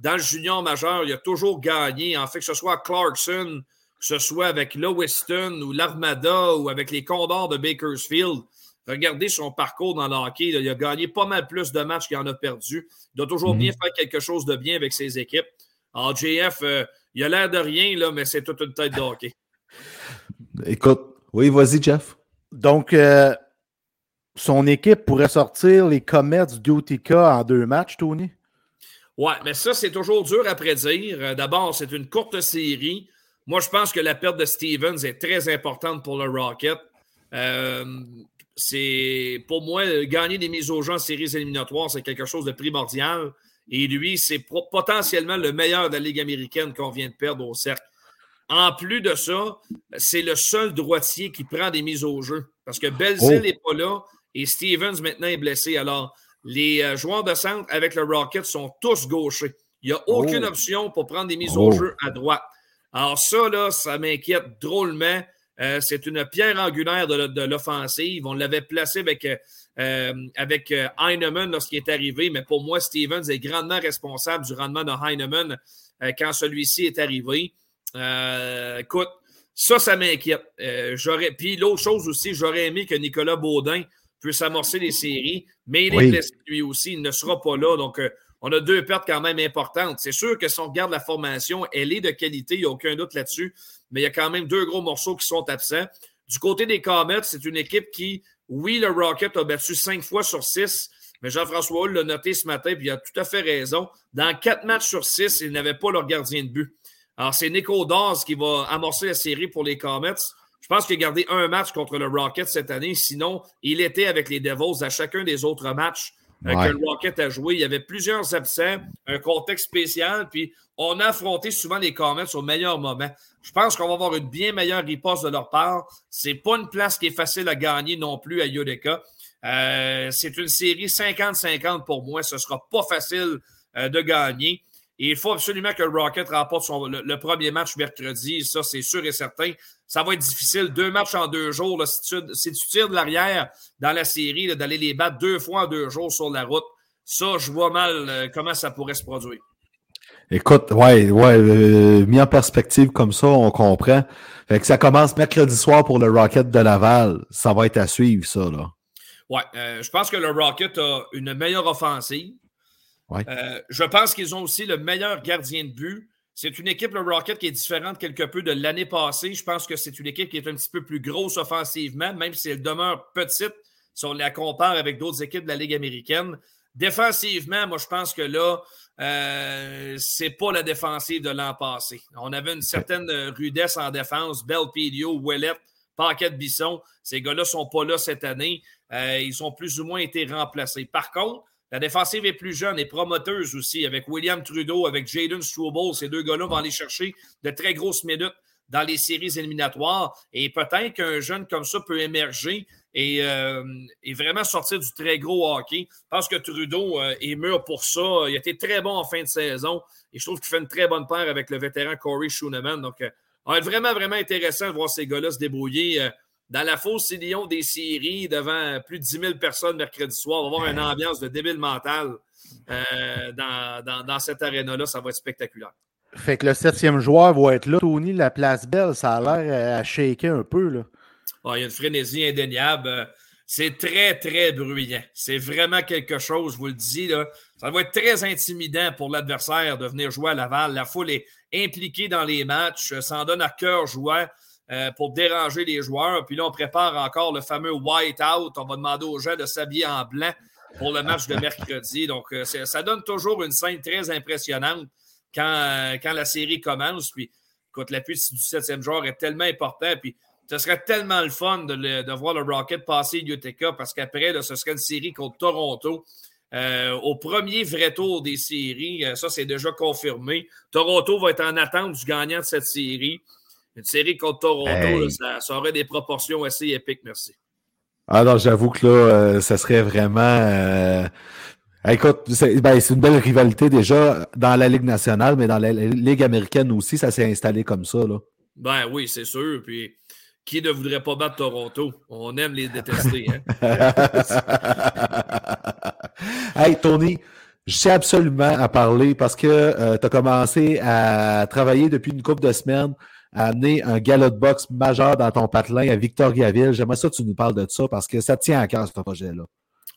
[SPEAKER 3] dans le junior majeur, il a toujours gagné. En fait, que ce soit à Clarkson, que ce soit avec Lewiston ou l'Armada ou avec les Condors de Bakersfield. Regardez son parcours dans le hockey. Il a gagné pas mal plus de matchs qu'il en a perdu. Il doit toujours bien faire quelque chose de bien avec ses équipes. Alors, JF, euh, il a l'air de rien, là, mais c'est toute une tête de hockey.
[SPEAKER 1] Écoute, oui, vas-y, Jeff.
[SPEAKER 2] Donc, euh, son équipe pourrait sortir les Comets du Utica en deux matchs, Tony?
[SPEAKER 3] Ouais, mais ça, c'est toujours dur à prédire. Euh, d'abord, c'est une courte série. Moi, je pense que la perte de Stevens est très importante pour le Rocket. Euh, c'est pour moi, gagner des mises au jeu en séries éliminatoires, c'est quelque chose de primordial. Et lui, c'est potentiellement le meilleur de la Ligue américaine qu'on vient de perdre au cercle. En plus de ça, c'est le seul droitier qui prend des mises au jeu. Parce que Belzil n'est pas là et Stevens maintenant est blessé. Alors, les euh, joueurs de centre avec le Rocket sont tous gauchers. Il n'y a aucune option pour prendre des mises au jeu à droite. Alors, ça, là, ça m'inquiète drôlement. Euh, c'est une pierre angulaire de, l'offensive. On l'avait placé avec, euh, avec Heinemann lorsqu'il est arrivé, mais pour moi, Stevens est grandement responsable du rendement de Heinemann quand celui-ci est arrivé. écoute, ça, ça m'inquiète. j'aurais, puis l'autre chose aussi, j'aurais aimé que Nicolas Baudin puisse amorcer les séries, mais il est blessé lui aussi, il ne sera pas là. Donc, on a deux pertes quand même importantes. C'est sûr que si on regarde la formation, elle est de qualité, il n'y a aucun doute là-dessus, mais il y a quand même deux gros morceaux qui sont absents. Du côté des Comets, c'est une équipe qui, oui, le Rocket a battu cinq fois sur six, mais Jean-François Hull l'a noté ce matin, puis il a tout à fait raison. Dans quatre matchs sur six, ils n'avaient pas leur gardien de but. Alors, c'est Nico Dawes qui va amorcer la série pour les Comets. Je pense qu'il a gardé un match contre le Rocket cette année. Sinon, il était avec les Devils à chacun des autres matchs que le Rocket a joué. Il y avait plusieurs absents, un contexte spécial, puis on a affronté souvent les Comets au meilleur moment. Je pense qu'on va avoir une bien meilleure riposte de leur part. C'est pas une place qui est facile à gagner non plus à Yodeka. Euh, c'est une série 50-50 pour moi. Ce sera pas facile euh, de gagner. Et il faut absolument que le Rocket remporte le, premier match mercredi. Ça, c'est sûr et certain. Ça va être difficile. Deux matchs en deux jours. si, tu, tires de l'arrière dans la série, d'aller les battre deux fois en deux jours sur la route, ça, je vois mal euh, comment ça pourrait se produire.
[SPEAKER 1] Écoute, ouais, ouais, euh, mis en perspective comme ça, on comprend. Fait que ça commence mercredi soir pour le Rocket de Laval. Ça va être à suivre, ça, là.
[SPEAKER 3] Ouais, euh, je pense que le Rocket a une meilleure offensive. Euh, je pense qu'ils ont aussi le meilleur gardien de but. C'est une équipe, le Rocket, qui est différente quelque peu de l'année passée. Je pense que c'est une équipe qui est un petit peu plus grosse offensivement, même si elle demeure petite si on la compare avec d'autres équipes de la Ligue américaine. Défensivement, moi, je pense que là, euh, c'est pas la défensive de l'an passé. On avait une certaine rudesse en défense. Belpedio, Ouellet, Paquet Bisson, ces gars-là sont pas là cette année. Euh, ils ont plus ou moins été remplacés. Par contre, la défensive est plus jeune et promoteuse aussi, avec William Trudeau, avec Jaden Struble. Ces deux gars-là vont aller chercher de très grosses minutes dans les séries éliminatoires. Et peut-être qu'un jeune comme ça peut émerger et, euh, vraiment sortir du très gros hockey. Je pense que Trudeau euh, est mûr pour ça. Il a été très bon en fin de saison et je trouve qu'il fait une très bonne paire avec le vétéran Corey Schooneman. Donc, euh, va être vraiment, vraiment intéressant de voir ces gars-là se débrouiller dans la fausse Lyon des séries devant plus de 10 000 personnes mercredi soir. On va avoir une ambiance de débile mental euh, dans, dans, cette aréna-là. Ça va être spectaculaire.
[SPEAKER 2] Fait que le septième joueur va être là. Tony, la place belle, ça a l'air euh, à shaker un peu. Là.
[SPEAKER 3] Ah, il y a une frénésie indéniable. C'est très, très bruyant. C'est vraiment quelque chose, je vous le dis. Là. Ça va être très intimidant pour l'adversaire de venir jouer à Laval. La foule est impliquée dans les matchs, s'en donne à cœur joueur. Euh, pour déranger les joueurs. Puis là, on prépare encore le fameux white out. On va demander aux gens de s'habiller en blanc pour le match de mercredi. Donc, euh, ça donne toujours une scène très impressionnante quand, euh, quand la série commence. Puis, écoute, l'appui du septième joueur est tellement important. Puis, ce serait tellement le fun de, voir le Rocket passer UTK parce qu'après, ce serait une série contre Toronto. au premier vrai tour des séries, ça c'est déjà confirmé. Toronto va être en attente du gagnant de cette série. Une série contre Toronto, ça, aurait des proportions assez épiques, merci.
[SPEAKER 1] Alors, j'avoue que là, euh, ça serait vraiment. Euh, écoute, ben, c'est une belle rivalité déjà dans la Ligue nationale, mais dans la Ligue américaine aussi, ça s'est installé comme ça. Là.
[SPEAKER 3] Ben oui, c'est sûr. Puis qui ne voudrait pas battre Toronto? On aime les détester. Hein?
[SPEAKER 1] hey, Tony, je sais absolument à parler parce que euh, tu as commencé à travailler depuis une couple de semaines à amener un galop de boxe majeur dans ton patelin à Victoriaville. J'aimerais ça que tu nous parles de ça parce que ça tient à cœur ce projet-là.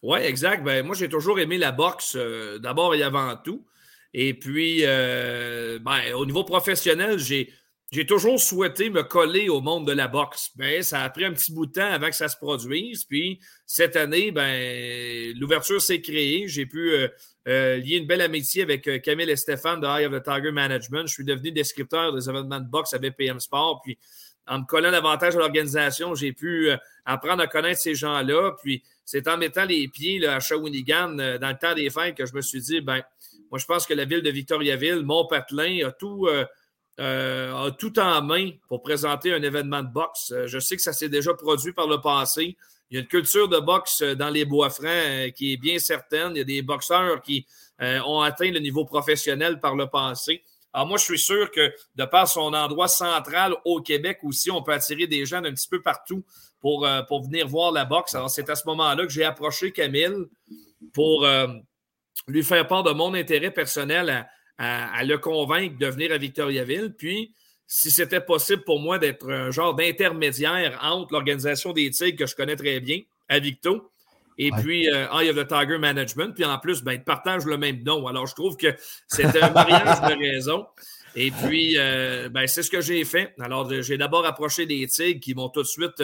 [SPEAKER 3] Oui, exact. Ben, moi, j'ai toujours aimé la boxe euh, d'abord et avant tout. Et puis, euh, ben, au niveau professionnel, j'ai toujours souhaité me coller au monde de la boxe. Ben, ça a pris un petit bout de temps avant que ça se produise. Puis cette année, ben, l'ouverture s'est créée. J'ai pu euh, euh, lier une belle amitié avec euh, Camille et Stéphane de Eye of the Tiger Management. Je suis devenu descripteur des événements de boxe avec PM Sport. Puis en me collant davantage à l'organisation, j'ai pu apprendre à connaître ces gens-là. Puis c'est en mettant les pieds là, à Shawinigan dans le temps des fêtes que je me suis dit, ben, moi je pense que la ville de Victoriaville, Mont-Patelin, a tout euh, a tout en main pour présenter un événement de boxe. Euh, je sais que ça s'est déjà produit par le passé. Il y a une culture de boxe euh, dans les Bois-Francs qui est bien certaine. Il y a des boxeurs qui ont atteint le niveau professionnel par le passé. Alors moi, je suis sûr que de par son endroit central au Québec aussi, on peut attirer des gens d'un petit peu partout pour, pour venir voir la boxe. Alors c'est à ce moment-là que j'ai approché Camille pour lui faire part de mon intérêt personnel à, à, le convaincre de venir à Victoriaville. Puis, si c'était possible pour moi d'être un genre d'intermédiaire entre l'organisation des Tigres que je connais très bien, à Victo, et puis euh, Eye of the Tiger Management. Puis en plus, ben, ils partagent le même nom. Alors, je trouve que c'était un mariage de raison. Et puis, euh, ben, c'est ce que j'ai fait. Alors, j'ai d'abord approché des Tigres qui m'ont tout de suite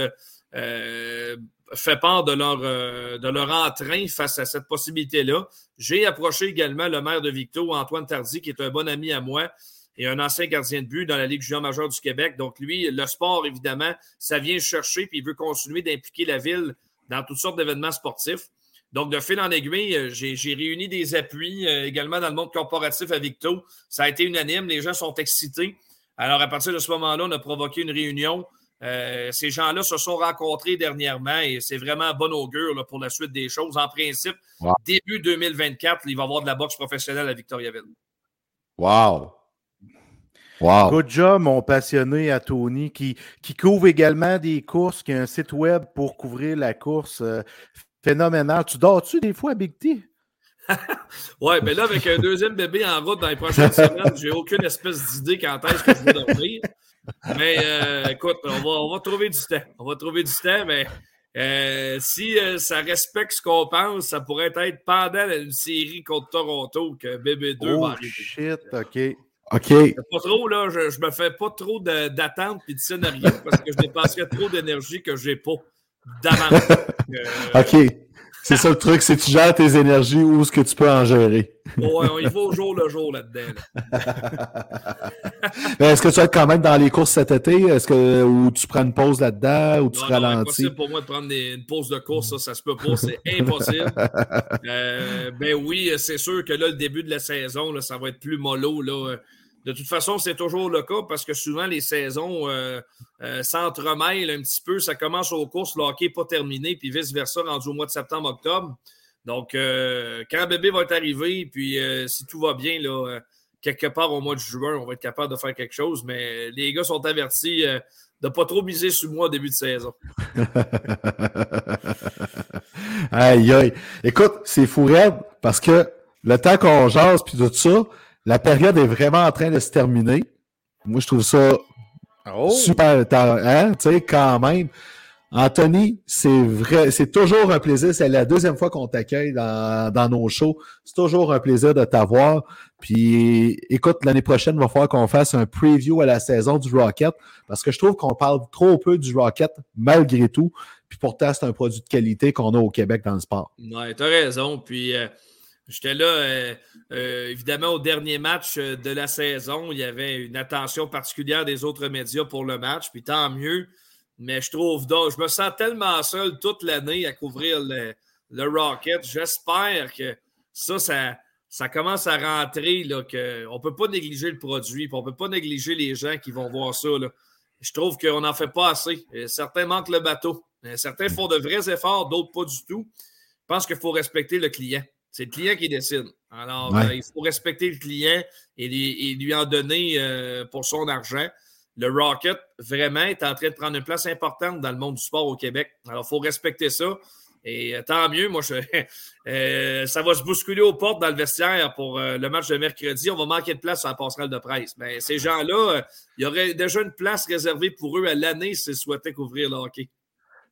[SPEAKER 3] euh, fait part de leur, euh, de leur entrain face à cette possibilité-là. J'ai approché également le maire de Victo, Antoine Tardy, qui est un bon ami à moi et un ancien gardien de but dans la Ligue junior majeure du Québec. Donc, lui, le sport, évidemment, ça vient chercher, puis il veut continuer d'impliquer la ville dans toutes sortes d'événements sportifs. Donc, de fil en aiguille, euh, j'ai réuni des appuis euh, également dans le monde corporatif à Victo. Ça a été unanime, les gens sont excités. Alors, à partir de ce moment-là, on a provoqué une réunion euh, ces gens-là se sont rencontrés dernièrement et c'est vraiment bon augure pour la suite des choses. En principe, début 2024, il va y avoir de la boxe professionnelle à Victoriaville.
[SPEAKER 1] Wow! Wow.
[SPEAKER 2] Good job, mon passionné à Tony, qui, qui couvre également des courses, qui a un site web pour couvrir la course. Euh, phénoménal. Tu dors-tu des fois, Big T?
[SPEAKER 3] oui, mais là, avec un deuxième bébé en route dans les prochaines semaines, j'ai aucune espèce d'idée quand est-ce que je vais dormir. Mais euh, écoute, on va, trouver du temps. On va trouver du temps, mais euh, si euh, ça respecte ce qu'on pense, ça pourrait être pendant une série contre Toronto que BB2
[SPEAKER 2] va
[SPEAKER 3] oh,
[SPEAKER 2] arriver. shit, OK.
[SPEAKER 1] OK.
[SPEAKER 3] Pas trop, là, je, je me fais pas trop d'attente et de scénario parce que je dépenserais trop d'énergie que j'ai pas d'avance.
[SPEAKER 1] OK. C'est ça le truc, c'est que tu gères tes énergies ou ce que tu peux en gérer.
[SPEAKER 3] Oui, il faut au jour le jour là-dedans.
[SPEAKER 1] Est-ce que tu vas être quand même dans les courses cet été? Est-ce que ou tu prends une pause là-dedans ou tu ralentis? C'est
[SPEAKER 3] impossible pour moi de prendre une pause de course, ça, ça se peut pas, c'est impossible. Euh, ben oui, c'est sûr que là, le début de la saison, là, ça va être plus mollo. Là. De toute façon, c'est toujours le cas parce que souvent les saisons euh, euh, s'entremêlent un petit peu. Ça commence aux courses, le hockey n'est pas terminé, puis vice-versa, rendu au mois de septembre-octobre. Donc, euh, quand bébé va être arrivé, puis si tout va bien, là, quelque part au mois de juin, on va être capable de faire quelque chose. Mais les gars sont avertis de ne pas trop miser sur moi au début de saison.
[SPEAKER 1] aïe, aïe. Écoute, c'est fou parce que le temps qu'on jase puis tout ça, la période est vraiment en train de se terminer. Moi, je trouve ça oh. super, hein, tu sais, quand même. Anthony, c'est vrai, c'est toujours un plaisir. C'est la deuxième fois qu'on t'accueille dans, nos shows. C'est toujours un plaisir de t'avoir. Puis, écoute, l'année prochaine, il va falloir qu'on fasse un preview à la saison du Rocket parce que je trouve qu'on parle trop peu du Rocket malgré tout. Puis pourtant, c'est un produit de qualité qu'on a au Québec dans le sport.
[SPEAKER 3] Ouais, t'as raison. Puis, euh, J'étais là, euh, euh, évidemment, au dernier match euh, de la saison. Il y avait une attention particulière des autres médias pour le match, puis tant mieux. Mais je trouve, donc, je me sens tellement seul toute l'année à couvrir le, Rocket. J'espère que ça, ça, commence à rentrer, là, qu'on ne peut pas négliger le produit, on ne peut pas négliger les gens qui vont voir ça. Je trouve qu'on n'en fait pas assez. Certains manquent le bateau. Certains font de vrais efforts, d'autres pas du tout. Je pense qu'il faut respecter le client. C'est le client qui décide. Alors, euh, il faut respecter le client et lui, en donner euh, pour son argent. le Rocket, vraiment, est en train de prendre une place importante dans le monde du sport au Québec. Alors, il faut respecter ça. Et euh, tant mieux, moi, je, ça va se bousculer aux portes dans le vestiaire pour le match de mercredi. On va manquer de place à la passerelle de presse. Mais ces gens-là, il y aurait déjà une place réservée pour eux à l'année s'ils souhaitaient couvrir le hockey.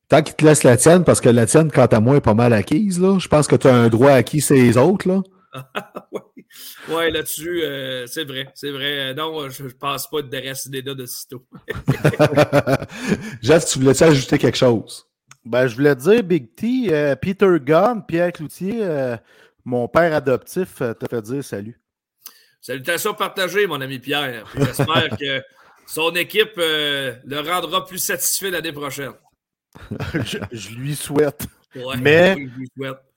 [SPEAKER 1] Tant qu'ils te laissent la tienne, parce que la tienne, quant à moi, est pas mal acquise. Là. Je pense que tu as un droit acquis c'est les autres. Là.
[SPEAKER 3] oui, ouais, là-dessus, c'est vrai. C'est vrai. Non, je ne pense pas de déraciner là de sitôt.
[SPEAKER 1] Jeff, tu voulais-tu ajouter quelque chose?
[SPEAKER 2] Ben, je voulais dire, Big T, euh, Peter Gunn, Pierre Cloutier, euh, mon père adoptif, euh, t'a fait dire salut.
[SPEAKER 3] Salutations partagées, mon ami Pierre. J'espère que son équipe le rendra plus satisfait l'année prochaine.
[SPEAKER 2] Je, lui souhaite. Mais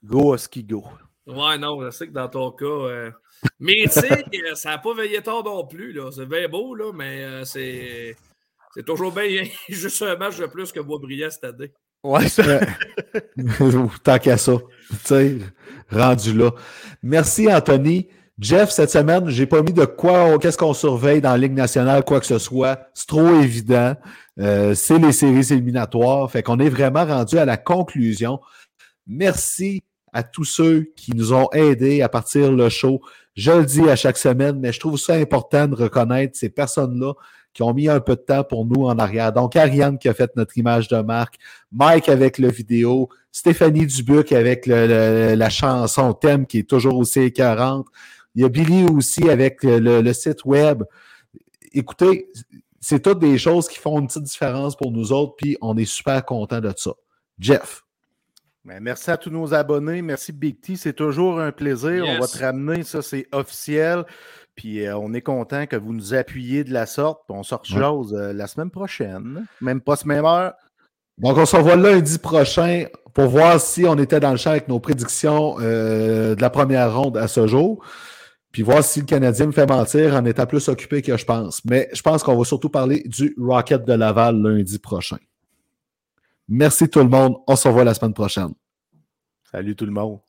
[SPEAKER 2] go à ski go.
[SPEAKER 3] Ouais, non, je sais que dans ton cas. Mais tu sais, ça n'a pas veillé tard non plus. C'est bien beau, là, mais c'est. C'est toujours bien juste un match de plus que Boisbriand cette année.
[SPEAKER 2] Ouais.
[SPEAKER 1] Tant qu'à ça. Tu sais, rendu là. Merci, Anthony. Jeff, cette semaine, j'ai pas mis de quoi, qu'est-ce qu'on surveille dans la Ligue nationale, quoi que ce soit. C'est trop évident. Euh, c'est les séries éliminatoires. Fait qu'on est vraiment rendu à la conclusion. Merci à tous ceux qui nous ont aidés à partir le show. Je le dis à chaque semaine, mais je trouve ça important de reconnaître ces personnes-là qui ont mis un peu de temps pour nous en arrière. Donc, Ariane qui a fait notre image de marque, Mike avec le vidéo, Stéphanie Dubuc avec la chanson thème qui est toujours aussi écœurante. Il y a Billy aussi avec le, site web. Écoutez, c'est toutes des choses qui font une petite différence pour nous autres, puis on est super content de ça. Jeff.
[SPEAKER 2] Ben, merci à tous nos abonnés. Merci Big T. C'est toujours un plaisir. On va te ramener, ça c'est officiel. Puis euh, on est content que vous nous appuyiez de la sorte. On sort chose euh, la semaine prochaine. Même pas ce même heure.
[SPEAKER 1] Donc, on se revoit lundi prochain pour voir si on était dans le champ avec nos prédictions euh, de la première ronde à ce jour. Puis voir si le Canadien me fait mentir en étant plus occupé que je pense. Mais je pense qu'on va surtout parler du Rocket de Laval lundi prochain. Merci tout le monde. On se revoit la semaine prochaine.
[SPEAKER 2] Salut tout le monde.